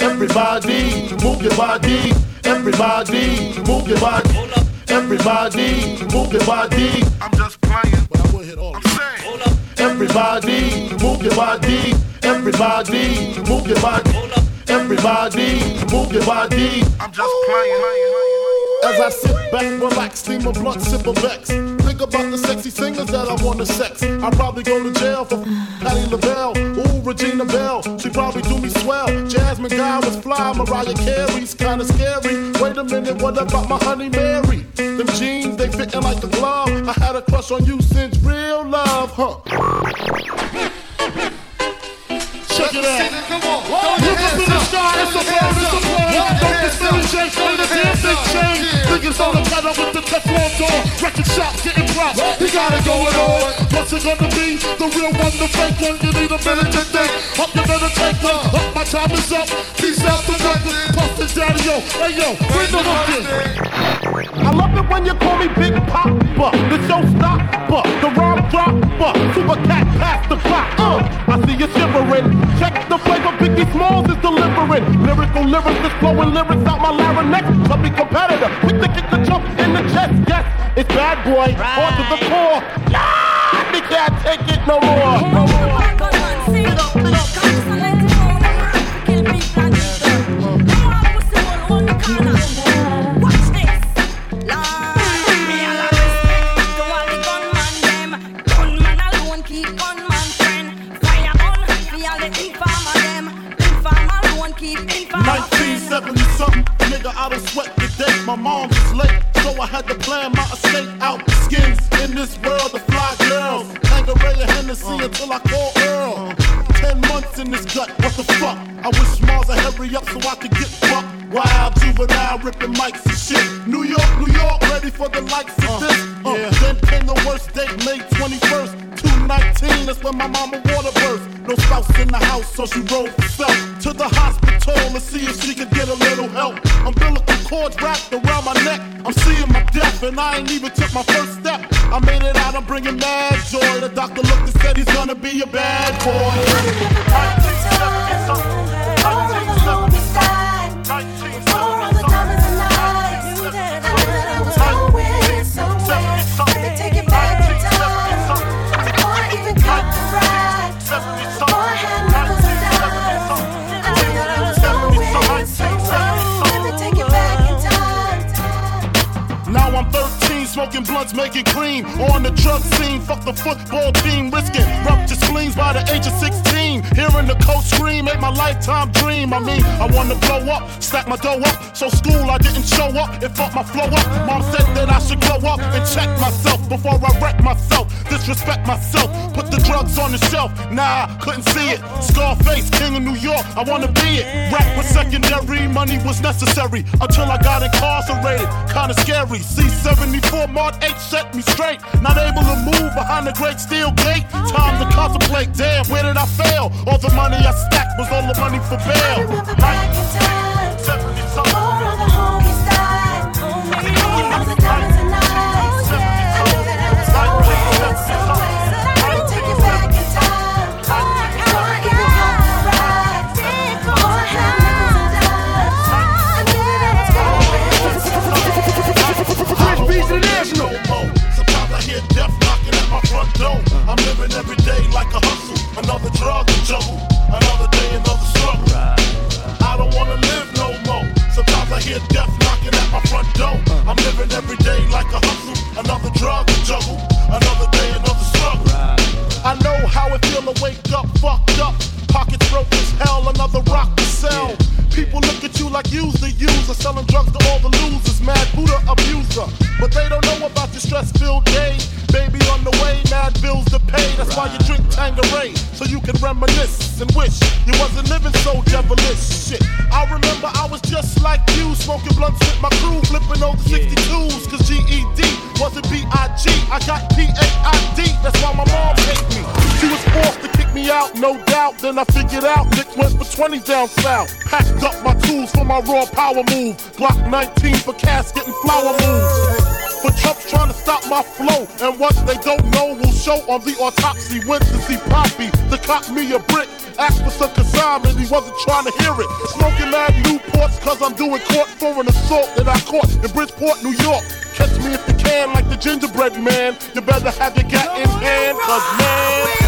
Everybody, move your body. Everybody, move your body. Everybody, move your body. I'm just playing, but I will hit all. I'm saying. Everybody, move your body. Everybody, move your body. Everybody, move your body. I'm just playing. As I sit back, relax, steam a blunt, sip a vex. Think about the sexy singers that I want to sex. I'll probably go to jail for Patti LaBelle. Ooh, Regina Belle, she probably do me swell. Jasmine Guy was fly, Mariah Carey's kinda scary. Wait a minute, what about my honey Mary? Them jeans, they fitting like a glove. I had a crush on you since real love, huh? Check it out. Look up in the sky, it's a bird, it's a plane. Silly, the on the with the Teflon door. Record shops getting props, he got it going on. What's it gonna be? The real one, the fake one. You need a minute to think. Up, take one. Up, my time is up. Peace out to Brooklyn. Puff the daddy, yo. Hey, yo, bring the hook in. I love it when you call me Big Papa, the showstopper, the rhyme dropper, super cat pass the clock. Uh, I see you shivering. Check the flavor Biggie Smalls is delivering. Lyrical lyrics is flowing lyrics out my larynx. Chubby competitor, quick to kick the jump in the chest. Yes, it's bad boy, on to the core. Yeah, we can't take it no more. No more. Keep on man friend, My mom was late, so I had to plan my escape out. Skins in this world of fly girls. Tanqueray and Hennessy until I call Earl. Ten months in this gut, what the fuck? I wish Mars would hurry up so I could get fucked. Wild juvenile ripping mics and shit. New York, New York, ready for the likes of this. Uh, Then came the worst date, May 21st, 219. That's when my mama water burst. No spouse in the house, so she rode herself to the hospital to see if she could get a little help. Umbilical cords wrapped around my neck. I'm seeing my death, and I ain't even took my first step. I made it out, I'm bringing mad joy. The doctor looked and said he's gonna be a bad Now On the drug scene, fuck the football team, risking ruptured spleens by the age of 16. Hearing the coach scream, made my lifetime dream. I mean, I wanna blow up, stack my dough up. So school, I didn't show up, it fucked my flow up. Mom said that I should grow up and check myself before I wreck myself. Disrespect myself, put the drugs on the shelf. Nah, couldn't see it. Scarface, king of New York, I wanna be it. Rap was secondary, money was necessary until I got incarcerated. Kinda scary. C74 Mark 8 set me straight. Not able to move behind the great steel gate. Time to contemplate. Damn, where did I fail? All the money I stacked was all the money for bail. International. Juggle. Another day, another struggle. I don't wanna live no more. Sometimes I hear death knocking at my front door. I'm living every day like a hustle. Another drug to juggle. Like you's the user, selling drugs to all the losers, mad Buddha abuser. But they don't know about your stress-filled day. Baby on the way, mad bills to pay. That's why you drink Tanqueray, so you can reminisce and wish you wasn't living so devilish. Shit, I remember I was just like you, smoking blunts with my crew, flipping over 62s, cause GED wasn't B-I-G. I got P-A-I-D, that's why my mom hate me. She was forced to me out, no doubt. Then I figured out Nick went for 20 down south. Packed up my tools for my raw power move. Glock 19 for casket and flower moves. For Trump's trying to stop my flow. And what they don't know will show on the autopsy. Went to see Poppy to cop me a brick. Asked for some consignment, he wasn't trying to hear it. Smoking mad Newports, cause I'm doing court for an assault that I caught in Bridgeport, New York. Catch me if you can, like the gingerbread man. You better have your gat in hand, cause man.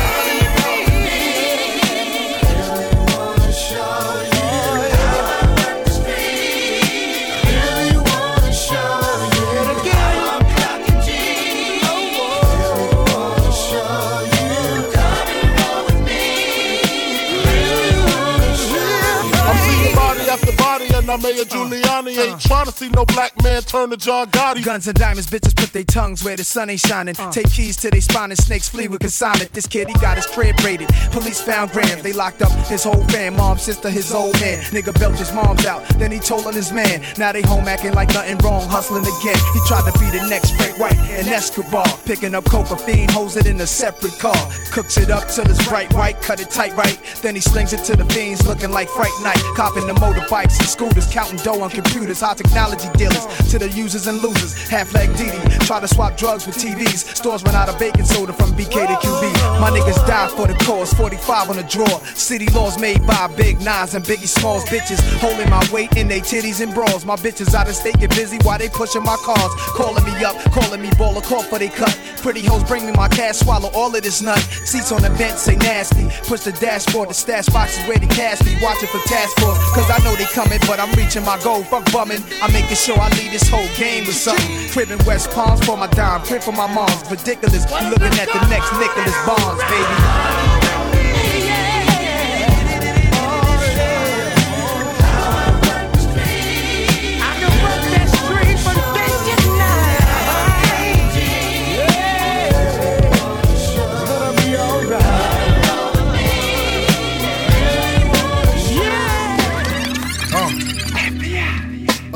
Body, and I'm Mayor Giuliani. Ain't trying to see no black man turn to John Gotti. Guns and diamonds, bitches put their tongues where the sun ain't shining. Uh. Take keys to they spine and snakes flee with consignment. This kid, he got his crib raided. Police found grams, they locked up his whole fam. Mom, sister, his old man. Nigga belched his mom's out, then he told on his man. Now they home acting like nothing wrong, hustling again. He tried to be the next Frank White and Escobar. Picking up coca fiend, holds it in a separate car. Cooks it up till it's bright white, cut it tight right. Then he slings it to the fiends, looking like Fright Night. Copping the motorbikes and scooters, counting dough on computers. High technology dealers to the users and losers. Half leg Diddy, try to swap drugs with TVs. Stores run out of baking soda from BK to QB. My niggas die for the cause, 45 on the drawer. City laws made by Big Nines and Biggie Smalls. Bitches holding my weight in they titties and bras. My bitches out of state get busy while they pushing my cars. Calling me up, calling me baller, call for they cut. Pretty hoes bring me my cash, swallow all of this nut. Seats on the bench say nasty. Push the dashboard, the stash boxes where they cash me. Watching for task force, cause I know they coming, but I'm reaching my goal. Bumming, I'm making sure I lead this whole game with something. Crib in West Palms for my dime, crib for my mom's. Ridiculous, you looking at the next Nicholas Bonds, baby.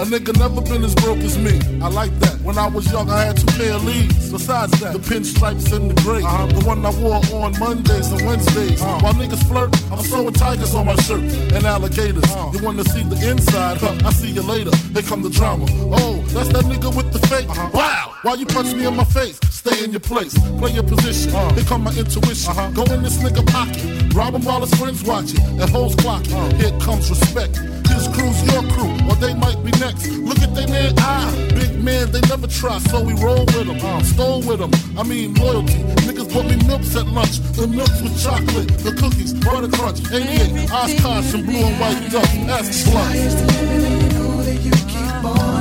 Nigga never been as broke as me. I like that. When I was young, I had two pair of Lees. Besides that, the pinstripes and the gray. Uh-huh. The one I wore on Mondays and Wednesdays. Uh-huh. While niggas flirt, I'm throwing tigers on my shirt and alligators. Uh-huh. You wanna see the inside? Huh? I see you later. Here come the drama. Oh, that's that nigga with the fake. Uh-huh. Wow! Why you punch me in my face? Stay in your place. Play your position. Uh-huh. Here come my intuition. Go in this nigga pocket. Rob him while his friends watching. And hoes clock. Uh-huh. Here comes respect. His crew's your crew, or they might next. Look at they man, ah, big man, they never try, so we roll with them, stole with them. I mean, loyalty. Niggas bought me milks at lunch, the milks with chocolate, the cookies, butter crunch, 88, Oshkosh, and blue and white duck. That's blunt.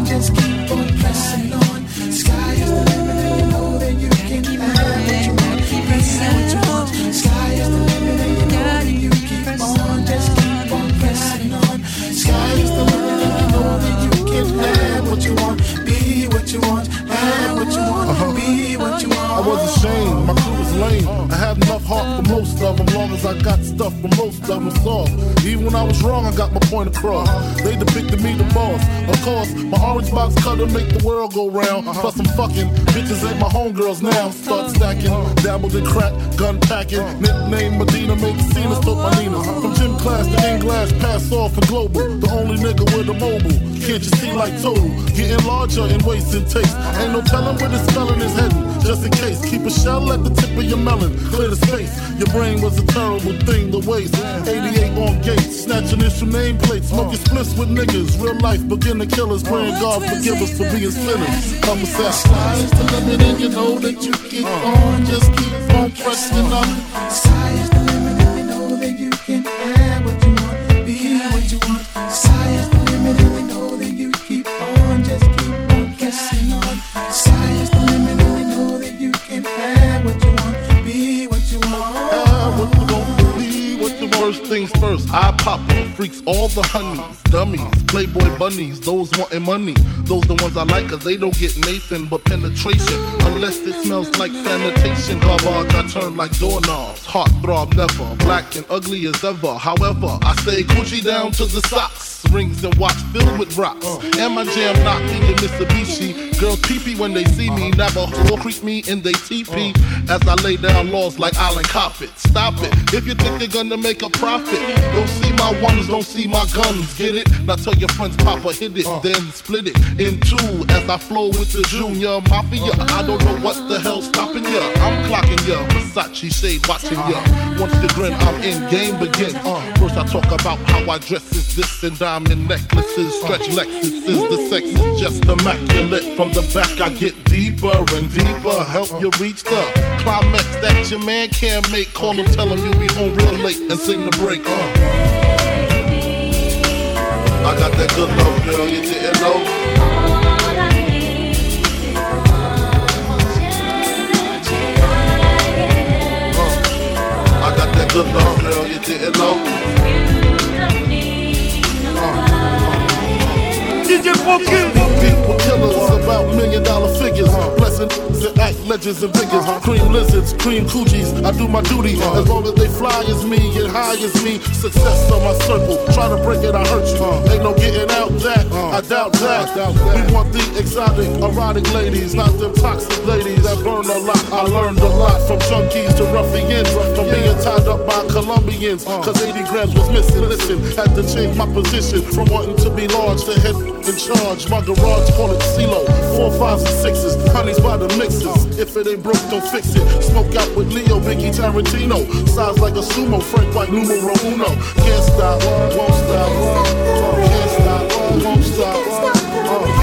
Just keep on pressing on. Sky is the limit, lame. I had enough heart for most of them, long as I got stuff for most of them soft. Even when I was wrong, I got my point across. They depicted me the boss. Of course, my orange box cutter make the world go round. Uh-huh. Plus I'm fucking bitches ain't my homegirls now. Start stacking, dabbled in crack, gun packing. Uh-huh. Nickname Medina, made casinos, took uh-huh. my Nina. From gym class to in glass, pass off for global. The only nigga with a mobile. Can't you see like total? Getting larger in waist and taste. Ain't no telling where the spelling is heading. Just in case, keep a shell at the tip of your melon. Clear the space. Your brain was a terrible thing to waste. 88 on gates, snatching issue nameplates. Smoking splits with niggas. Real life beginner killers. Praying God forgive us for being sinners. Come with that. Sky is the limit, and you know that you keep on. Just keep on pressing up. Sky things first, I pop them. Freaks all the honeys, dummies, playboy bunnies, those wanting money. Those the ones I like, cause they don't get Nathan but penetration. Unless it smells like sanitation. Garbage, I turn like doorknobs. Heart throb never, black and ugly as ever. However, I stay Gucci down to the socks. Rings and watch filled with rocks. And my jam knock me Mitsubishi. Girls pee when they see me. Never whore creep me in they TP. As I lay down laws like Island Coppet. Stop it. If you think you're gonna make a profit, don't see my ones, don't see my guns. Get it? Now tell your friends, Papa hit it, uh. then split it in two. As I flow with the Junior Mafia. I don't know what the hell's stopping ya. I'm clocking ya. Versace shade watching ya. Uh. Once the grin, I'm in. Game begin. Uh. First I talk about how I dress is this and diamond necklaces, stretch Lexuses. The sex is just immaculate. From the back I get deeper and deeper. Help you reach the climax that your man can't make. Call him, tell him you'll be home real late and sing the break. Uh. I got that good love, girl, you didn't know. I got that good love, girl, you didn't know. DJ Funky. People killers million dollar figures. Blessing that act legends and figures. Uh-huh. Cream lizards, cream coochies. I do my duty uh-huh. as long as they fly as me and high as me. Success on my circle. Try to break it, I hurt you. Uh-huh. Ain't no getting out that. I doubt that. We want the exotic, erotic ladies, not them toxic ladies that burn a lot. I learned a lot from junkies to ruffians, from being tied up by Colombians. Cause 80 grams was missing. Listen, had to change my position from wanting to be large to in charge. My garage call it CeeLo. Four fives and sixes, honeys by the mixes. If it ain't broke, don't fix it. Smoke out with Leo, Biggie Tarantino. Size like a sumo, Frank White numero uno. Can't stop, won't stop, can't stop, won't stop, can't stop,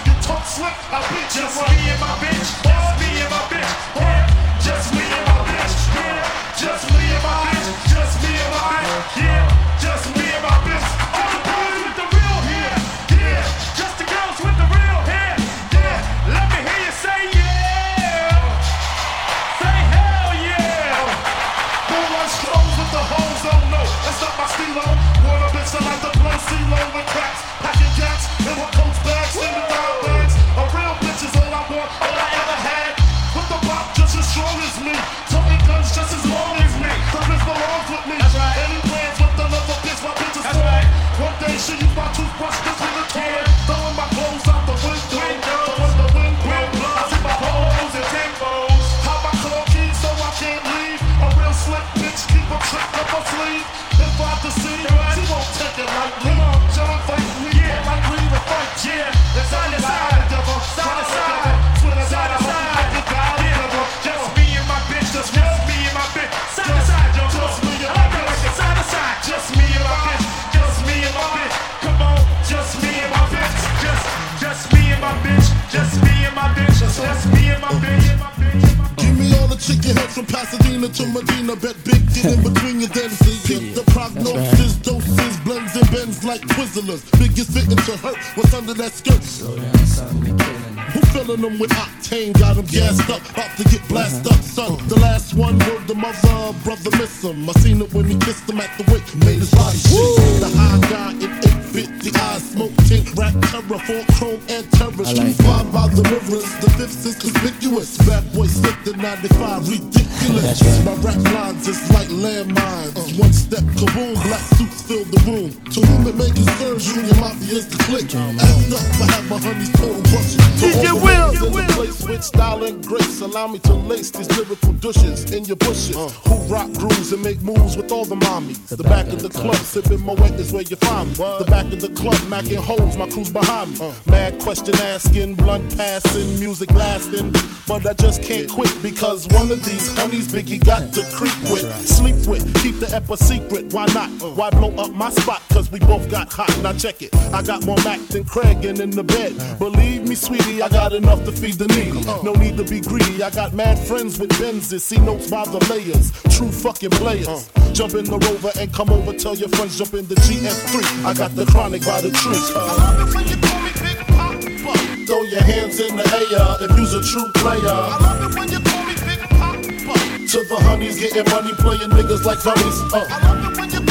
You right. Just me and my bitch, just me and my bitch. Yeah, just me and my bitch. Yeah, just me and my bitch, just me and my bitch. Yeah, me. The back of the club, macking holes, my crew's behind me. Uh. Mad question asking, blunt passing, music lasting. But I just can't quit because one of these honeys Biggie got to creep with, sleep with, keep the ep a secret. Why not? Uh. Why blow up my spot? Cause we both got hot. Now check it. I got more Mac than Craig and in the bed. Uh. Believe me, sweetie, I got enough to feed the needy. No need to be greedy. I got mad friends with Benzes. See notes by the layers. True fucking players. Jump in the rover and come over. Tell your friends jump in the GS3. I got the chronic by the tree. Throw your hands in the air if you's a true player. To the honeys getting money, playing niggas like dummies. Uh.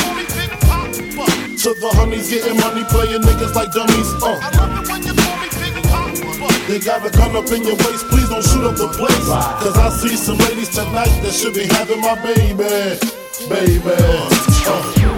To the honeys getting money, playing niggas like dummies. Uh. They got a gun up in your waist, please don't shoot up the place. Cause I see some ladies tonight that should be having my baby. Baby. Uh.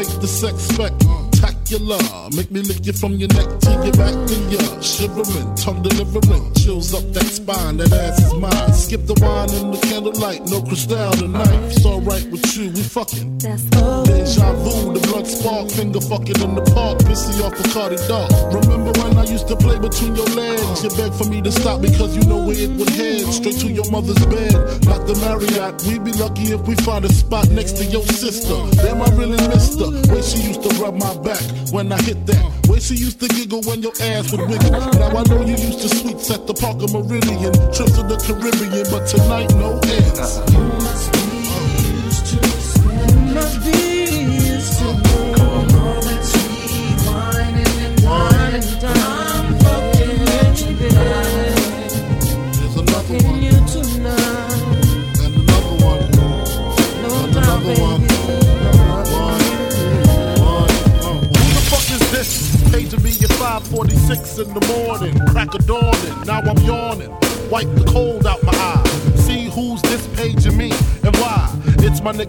Make the sex spectacular. Make me lick you from your neck to your back and you're shivering, tongue delivering, chills up that spine. That ass is mine. Skip the wine and the candlelight, no Cristal tonight. It's alright with you, we fucking. That's Baby, Deja vu, the blood spark, finger fucking in the park, pissy off a Cardi dog. Remember when I used to play between your legs? You begged for me to stop because you know where it would head. Straight to your mother's bed, not the Marriott. We'd be lucky if we find a spot next to your sister. Damn, I really missed her. Way she used to rub my back when I hit that. Way she used to giggle when your ass would wiggle. Now I know you used to suites at the Parker Meridien, trips to the Caribbean, but tonight no ends.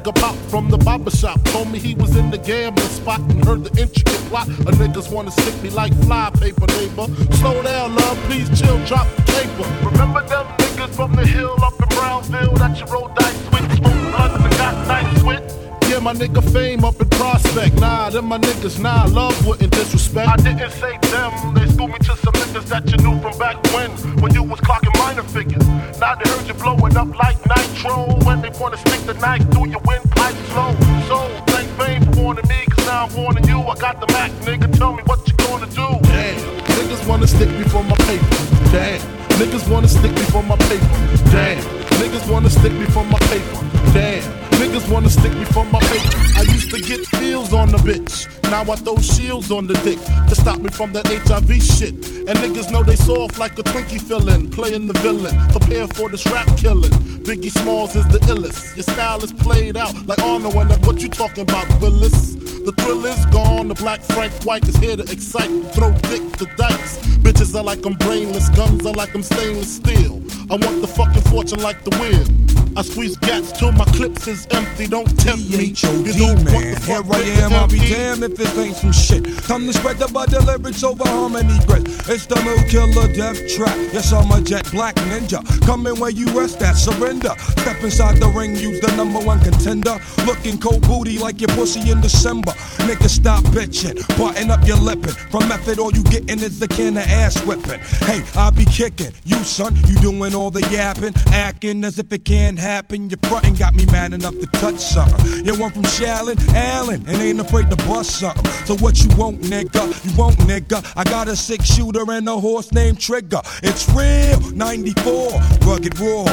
Nigga Pop from the barber shop. Told me he was in the gambling spot and heard the intricate plot. A niggas wanna stick me like fly paper, neighbor. Slow down, love, please chill, drop the paper. Remember them niggas from the hill up in Brownsville that you rolled dice with? Smoke blunts and got nice with? Yeah, my nigga fame up in prospect. Nah, them my niggas, nah, love wouldn't disrespect. I didn't say them, they schooled me to some niggas that you knew from back when, when you was clocking minor figures. Now they heard you blowing up like nitro, when they wanna stick the knife through your windpipe slow. So, thank fame for warning me, cause now I'm warning you. I got the Mac, nigga, tell me what you gonna do. Damn, niggas wanna stick me for my paper. Damn, niggas wanna stick me for my paper. Damn, niggas wanna stick me for my paper. Damn. Niggas wanna stick me for my paper. I used to get feels on the bitch. Now I throw shields on the dick to stop me from that HIV shit. And niggas know they soft like a Twinkie fillin', playing the villain. Prepare for this rap killing. Biggie Smalls is the illest. Your style is played out like Arnold and what you talking about, Willis? The thrill is gone. The black Frank White is here to excite. Throw dick to dice. Bitches are like I'm brainless. Guns are like I'm stainless steel. I want the fucking fortune like the wind. I squeeze gats till my clips is empty. Don't tempt me. You don't want man. the Here I am, I'll be damned if it ain't some shit. Time to spread the butter lyrics over harmony grit. It's the new killer death trap. Yes, I'm a jet black ninja. Coming where you rest at, surrender. Step inside the ring, use the number one contender. Looking cold booty like your pussy in December. Nigga, stop bitching. Button up your lippin'. From method, all you gettin' is the can of ass whipping. Hey, I be kicking. You, son, you doing all the yapping. Acting as if it can't happen. Your frontin' got me mad enough to touch something. You one from Shaolin, Allen, and ain't afraid to bust something. So what you want, nigga? You want, nigga? I got a six shooter and a horse named Trigger. It's real, 94, rugged raw.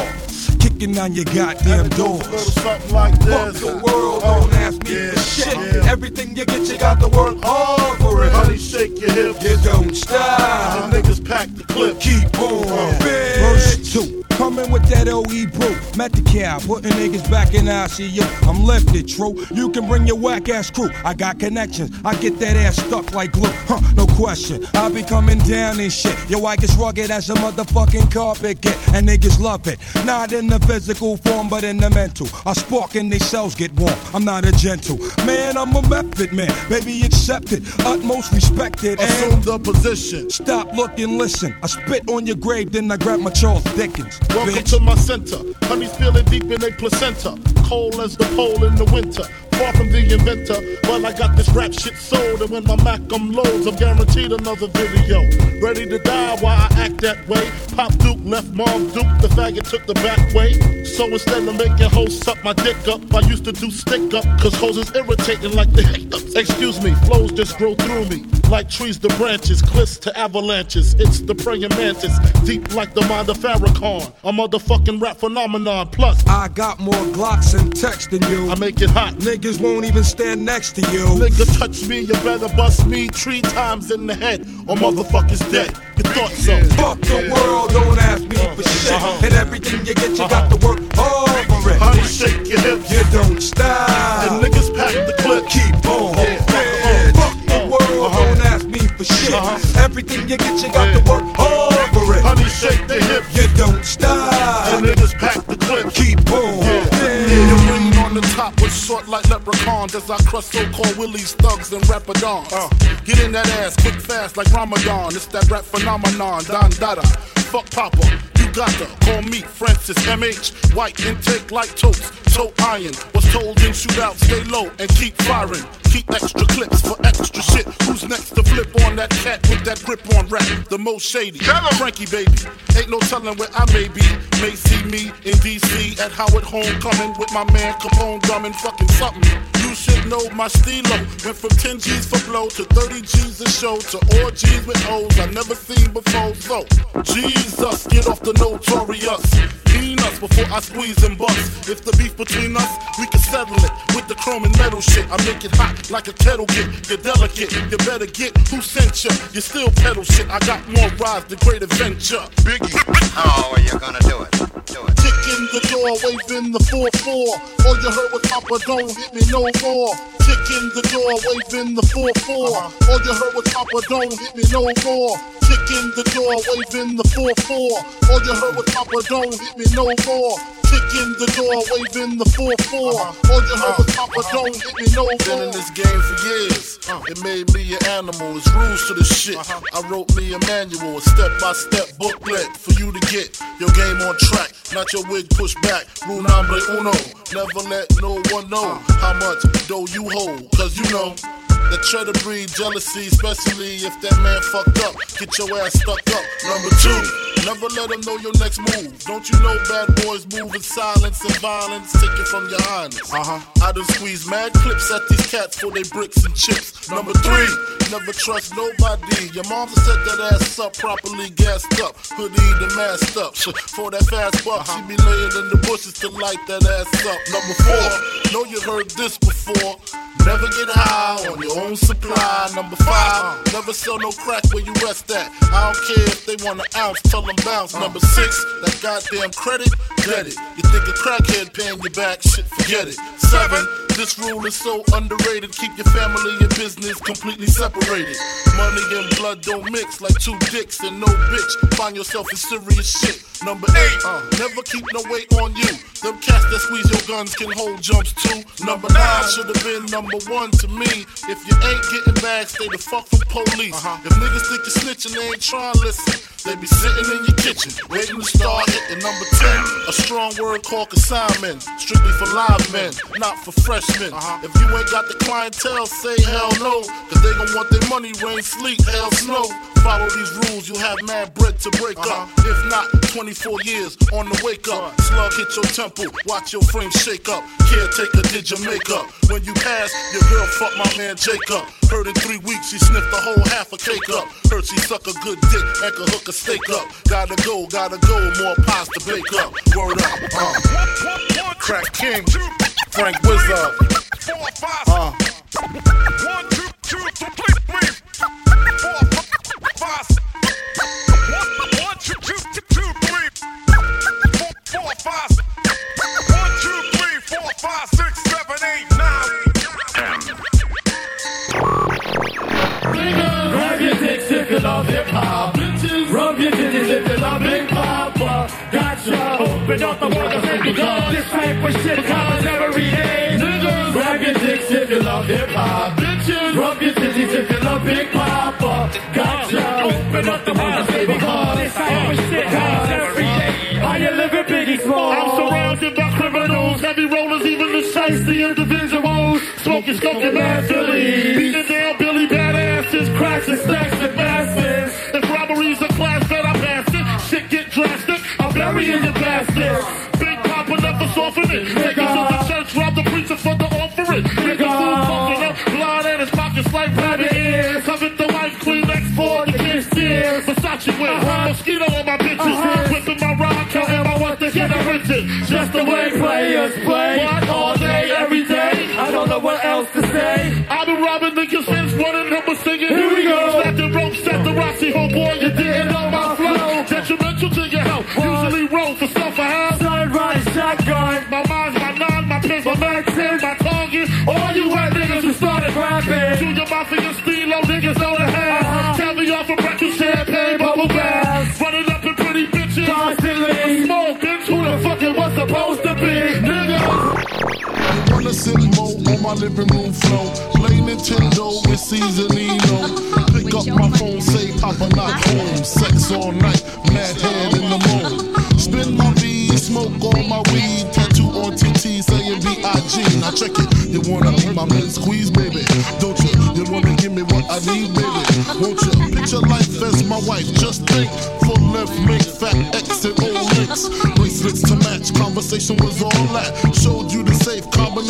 Kicking on your goddamn doors. Something like Fuck this. the world, don't oh, ask me for shit. Everything you get, you got to work hard for it. Honey, shake your hips. You don't stop. The niggas pack the clip. Keep on. Uh, Verse 2. Coming with that OE brew. Met the cow, putting niggas back in ICU. I'm lifted, true. You can bring your whack ass crew. I got connections. I get that ass stuck like glue. Huh, no question. I be coming down and shit. Yo, I get rugged as a motherfucking carpet get. And niggas love it. Not in the physical form, but in the mental. I spark and they cells get warm. I'm not a gentle. Man, I'm a method man. Baby, accept it. Utmost respected. And Assume the position. Stop, look, and listen. I spit on your grave, then I grab my Charles Dickens. Welcome bitch. to my center. Honey's feeling deep in a placenta. Cold as the pole in the winter. Far from the inventor, but I got this rap shit sold. And when my Mac um loads, I'm guaranteed another video. Ready to die while I act that way. Pop Duke left Mom Duke, the faggot took the back way. So instead of making hoes suck my dick up, I used to do stick up, cause hoes is irritating like the hiccups. Excuse me, flows just grow through me. Like trees to branches, cliffs to avalanches. It's the praying mantis, deep like the mind of Farrakhan. A motherfucking rap phenomenon. Plus, I got more Glocks and Tecs than you. I make it hot. Niggas won't even stand next to you. Nigga touch me, you better bust me three times in the head, or motherfuckers dead. You thought so? Fuck the world, don't ask me for shit. Uh-huh. And everything you get, you got to work hard for it. Honey, shake your hips. You don't stop. And niggas pack the clip. Keep on. Yeah. Fuck the world, Uh-huh. don't ask me for shit. Uh-huh. Everything you get, you got to work hard Honey, shake the hip. You don't stop. And niggas pack the clip. Keep on. Yeah. Yeah. The ring on the top was short like leprechauns as I crush so-called willies, thugs, and rapadons. Uh, get in that ass quick, fast like Ramadan. It's that rap phenomenon, Don Dada. Fuck Papa. You you got to call me Francis MH. White intake like toast, toe iron. Was told in shootout, stay low and keep firing. Keep extra clips for extra shit. Who's next to flip on that cat with that grip on rap? The most shady. Frankie baby. Ain't no telling where I may be. May see me in DC at Howard Homecoming with my man Capone drumming fucking something. You should know my steelo. Went from 10 G's for blow to 30 G's a show to all G's with O's I never seen before. So, Jesus, get off the notorious. Mean us before I squeeze and bust. If the beef between us, we can settle it with the chrome and metal shit. I make it hot like a kettle get. You're delicate, you better get who sent you. You still pedal shit. I got more rides, the great adventure. Biggie. How are you gonna do it? Kick in the door, waving the 4-4. All you heard was Papa, don't hit me no Kick in the door, waving the 4-4. Uh-huh. All you heard was Papa, don't hit me no more. Kick in the door, waving the 4-4. All you heard was Papa, don't hit me no more. Kick in the door, waving the 4-4. Uh-huh. All you heard was uh-huh. Papa, don't hit me no more. Been in this game for years. It made me an animal. It's rules to the shit. I wrote me a manual, a step-by-step booklet for you to get your game on track. Not your wig pushed back. Rule number uno. Never let no one know how much dough you hold. Cause you know that try to breed jealousy, especially if that man fucked up. Get your ass stuck up. Number two, never let him know your next move. Don't you know bad boys move in silence and violence? Take it from your highness. Uh huh. I done squeeze mad clips at these cats for they bricks and chips. Number three, never trust nobody. Your mom set that ass up properly gassed up, hoodie the masked up. For that fast buck, she be laying in the bushes to light that ass up. Number four, know you heard this before. Never get high on your own supply. Number five, never sell no crack where you rest at. I don't care if they want an ounce, tell them bounce. Number six, that goddamn credit, get it. You think a crackhead paying you back, shit, forget it. Seven, this rule is so underrated. Keep your family and business completely separated. Money and blood don't mix like two dicks and no bitch. Find yourself in serious shit. Number eight, uh, never keep no weight on you. Them cats that squeeze your guns can hold jumps too. Number nine should have been number one to me. If you ain't getting back, stay the fuck from police. If niggas think you're snitching, they ain't trying to listen. They be sitting in your kitchen, waiting to start hitting number 10. A strong word called consignment, strictly for live men, not for freshmen. Uh-huh. If you ain't got the clientele, say hell no, cause they gon' want their money, rain, sleet, hell, snow. Follow these rules, you'll have mad bread to break up. If not, 24 years on the wake up. Slug hit your temple, watch your frame shake up. Caretaker did your makeup. When you pass, your girl fuck my man Jacob. Heard in three weeks she sniffed the whole half a cake up. Heard she suck a good dick and could hook a steak up. Gotta go, gotta go, more pies to bake up. Word up, uh. Crack King, Frank Wizard. Uh. One, two, two, three, three, Open up the world of hip hop. This type of shit happens every day. Grab your dicks if you love hip hop. Bitches, Rub your titties if you love hip hop. Gotcha. Open up the world of hip hop. This type of shit happens every day. How you living, Biggie Small? I'm surrounded by criminals, heavy rollers, even the shiesty individuals. Smoking, smoking masterly. Beating down Billy badasses, cracks and stacks and it. It the church, rob the preacher for the offering. Nigga fool pumping up, blood in his pockets like rabbit ears. Covered the wife, Queen X for the kids' tears. Versace wear, uh-huh. Moschino on my bitches. Uh-huh. Whipping my rock, counting my what to get a riches. Just the way players play. What? All day, every day. I don't know what else to say. I've living room flow. Play Nintendo with Seasonino. Pick up my phone, say Papa not home. Sex all night, mad head in the moon. on my bees, smoke all my weed, tattoo on TT saying B.I.G. Now check it, you wanna be my man squeeze, baby, don't you? You wanna give me what I need, baby, won't you? Picture life as my wife, just think, full left, make fat X and O links, bracelets to match, conversation was all that,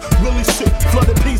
to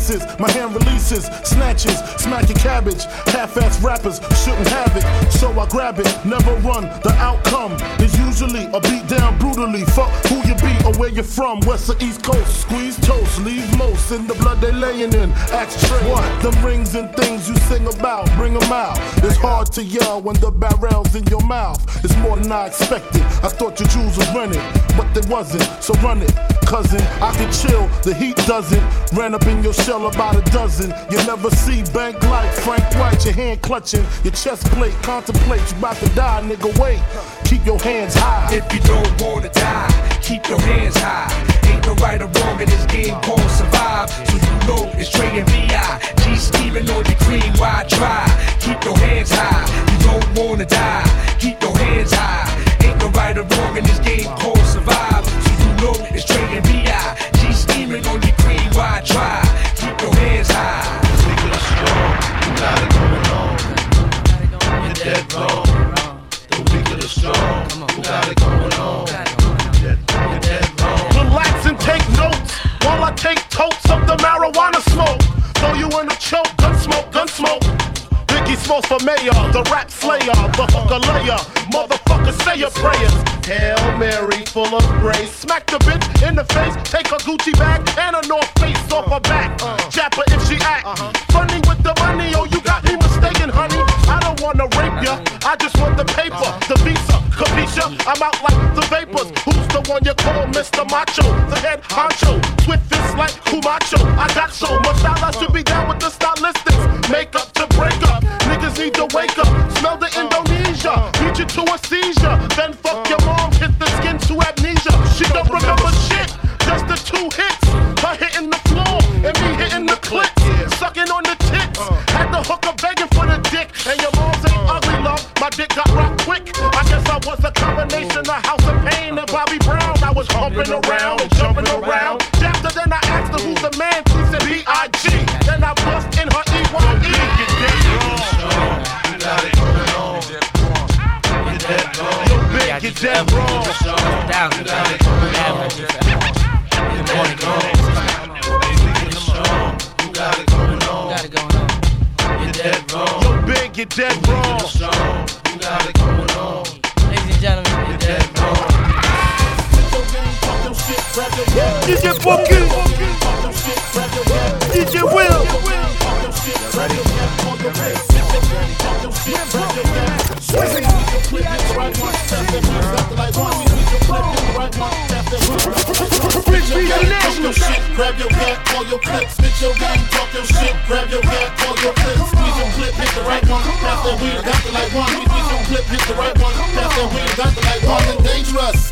pieces. My hand releases, snatches, smacking cabbage. Half-ass rappers shouldn't have it, so I grab it. Never run. The outcome is usually a beat down brutally. Fuck who you be or where you're from. West or East Coast, squeeze toast, leave most in the blood they laying in. Ask Trey what them rings and things you sing about. Bring 'em out. It's hard to yell when the barrel's in your mouth. It's more than I expected. I thought your jewels was rented, but they wasn't. So run it, cousin. I can chill. The heat doesn't. Ran up in your shell about a dozen. You never see bank life. Frank White, your hand clutching, your chest plate. Contemplate you about to die, nigga. Wait. Keep your hands high. If you don't wanna die, keep your hands high. Ain't no right or wrong in this game called survive. So you know it's Trey and VI. G scheming on the cream, why try? Keep your hands high. You don't wanna die, keep your hands high. Ain't no right or wrong in this game called survive. So you know it's Trey and VI. G scheming on the cream, why try? Keep your hands high. You got it going on. You're dead wrong. The weak of the strong. You got it going on. You're dead wrong. Relax and take notes while I take totes of the marijuana smoke. Throw you in the choke, Biggie smokes for mayor, uh, the rap slayer, the hooker layer. Motherfucker, say your prayers. Hail Mary, full of grace. Smack the bitch in the face, take her Gucci bag and a North Face off her back. Jap her if she act. Funny with the money, oh, you got me mistaken, honey. I don't wanna rape ya, I just want the paper, the visa, capisha. I'm out like the vapors. Who's the one you call Mr. Macho? The head honcho, swift fist like Camacho.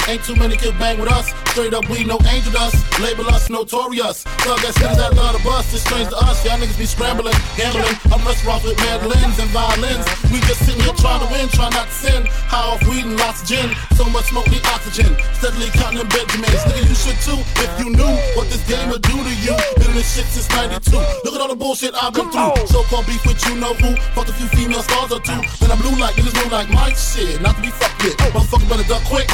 Ain't too many can bang with us, straight up we no angel dust, label us notorious, thug ass niggas that love to bust, it's strange to us, y'all niggas be scrambling, gambling, I'm restaurants with mandolins and violins, we just sitting here trying to win, trying not to sin, high off weed and lots of gin, so much smoke need oxygen, steadily counting them Benjamins, nigga you should too, if you knew what this game would do to you, been in this shit since 92, look at all the bullshit I've been through, so-called beef with you know who, Fucked a few female stars or two. Then I blew like niggas know like my shit. Not to be fucked with. Motherfucker better duck quick.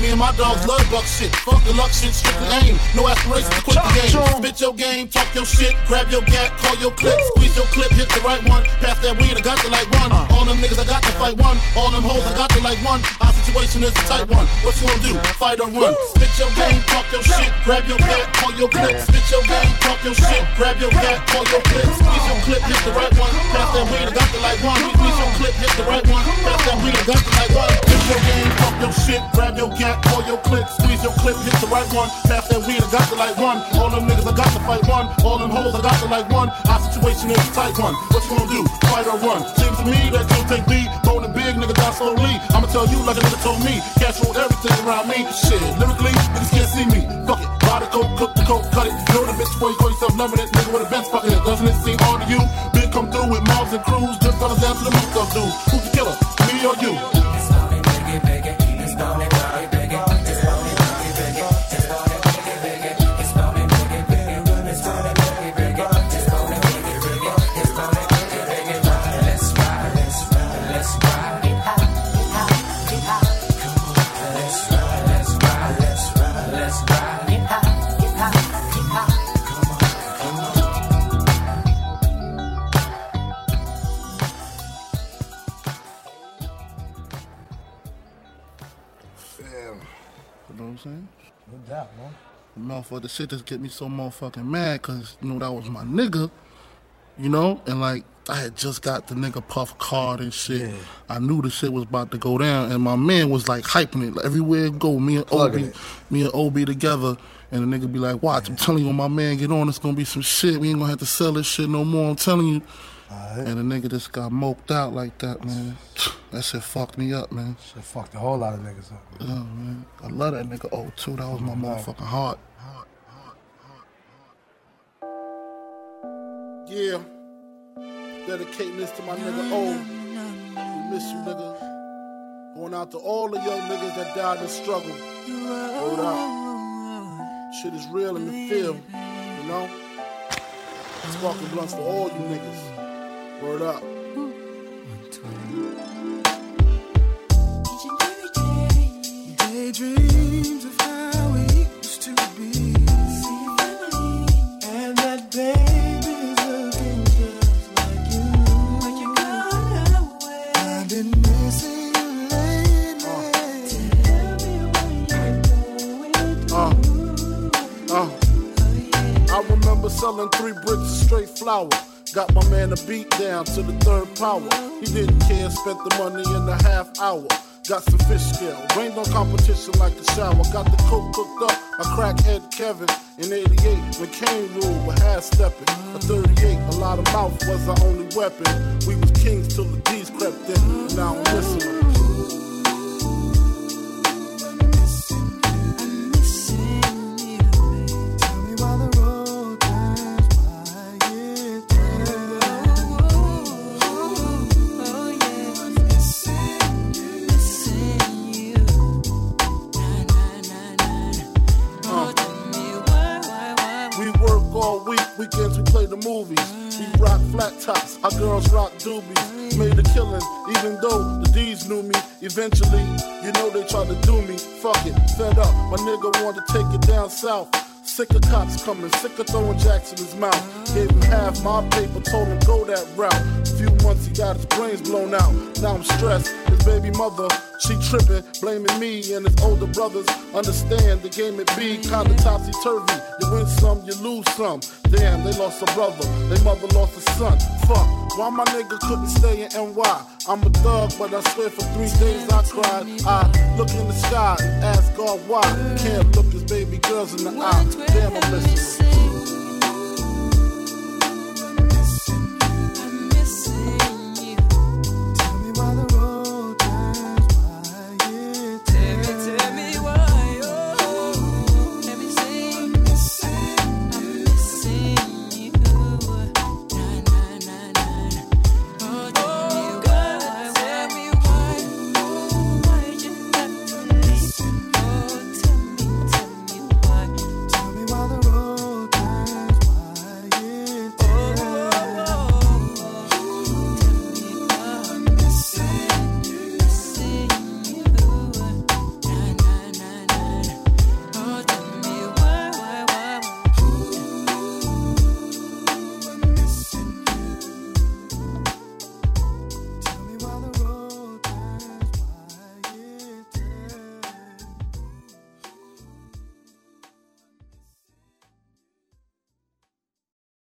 Me and my dogs love buck shit. Fuck the luck shit, strictly aim. No aspirations to quit the game. Spit your game, talk your shit, grab your gat, call your clip, squeeze your clip, hit the right one. Pass that weed, I got the like one. All them niggas I got to fight one. All them hoes I got to like one. Our situation is a tight one. What you gonna do? Fight or run? Spit your game, talk your shit, grab your gat, call your clip. Spit your game, talk your shit, grab your gat, call your clip, squeeze your clip, hit the right one. Pass that weed, I got the like one. Squeeze your clip, hit the right one. Pass that weed, I got the like one. Your game, your shit, grab your gat, pull your clip, squeeze your clip, hit the right one. Pass that weed, I got the like one. All them niggas I got to fight one. All them hoes I got to like one. Our situation is a tight one. What you gonna do? Fight or run? Seems to me that you take lead. Bone big nigga die slowly. I'ma tell you like a nigga told me. Cash roll everything around me. Shit, lyrically, niggas can't see me. Fuck it. Buy the coke, cook the coke, cut it. Know the bitch before you call yourself loving it. Nigga with a fucking it. Doesn't it seem hard to you? Big come through with mobs and crews. Just fellas down to the moose stuff, dude. Who's the killer? Me or you? Motherfucker, the shit just get me so motherfucking mad because, you know, that was my nigga, you know? And like, I had just got the nigga puff card and shit. I knew the shit was about to go down, and my man was like hyping it. Like, everywhere it go, me and Plugging Obi, me and Obi together, and the nigga be like, watch, I'm telling you, when my man get on, it's gonna be some shit. We ain't gonna have to sell this shit no more, I'm telling you. And the nigga just got moped out like that, man. That shit fucked me up, man. Shit fucked a whole lot of niggas up. Yeah, oh, man. I love that nigga O too. That was my motherfucking heart. Yeah. Dedicating this to my nigga O. We miss you, nigga. Going out to all the young niggas that died in the struggle. Word up. Shit is real in the field, you know? Sparking blunts for all you niggas. Word up. Daydreams of how we used to be. And that baby's looking just like you. Like you gone away. I've been missing you lately. Uh, uh. I remember selling three bricks of straight flour. Got my man a beat down to the third power. He didn't care, spent the money in a half hour. Got some fish scale, rained on competition like a shower. Got the coke cooked up, a crackhead Kevin. In 88, when Kane ruled with half stepping. A 38, a lot of mouth was our only weapon. We was kings till the D's crept in, and now I'm listening. Tops, our girls rock doobies. Made a killing, even though the D's knew me. Eventually, you know they tried to do me. Fuck it, fed up. My nigga wanted to take it down south. Sick of cops coming, sick of throwing jacks in his mouth. Gave him half my paper, told him go that route. A few months he got his brains blown out. Now I'm stressed. His baby mother, she tripping, blaming me and his older brothers. Understand the game it be kinda topsy turvy. You win some, you lose some. Damn, they lost a brother, they mother lost a son. Fuck, why my nigga couldn't stay in NY? I'm a thug, but I swear for three days I cried. I look in the sky and ask God why. Can't look his baby girls in the eye. Damn, I'm missing.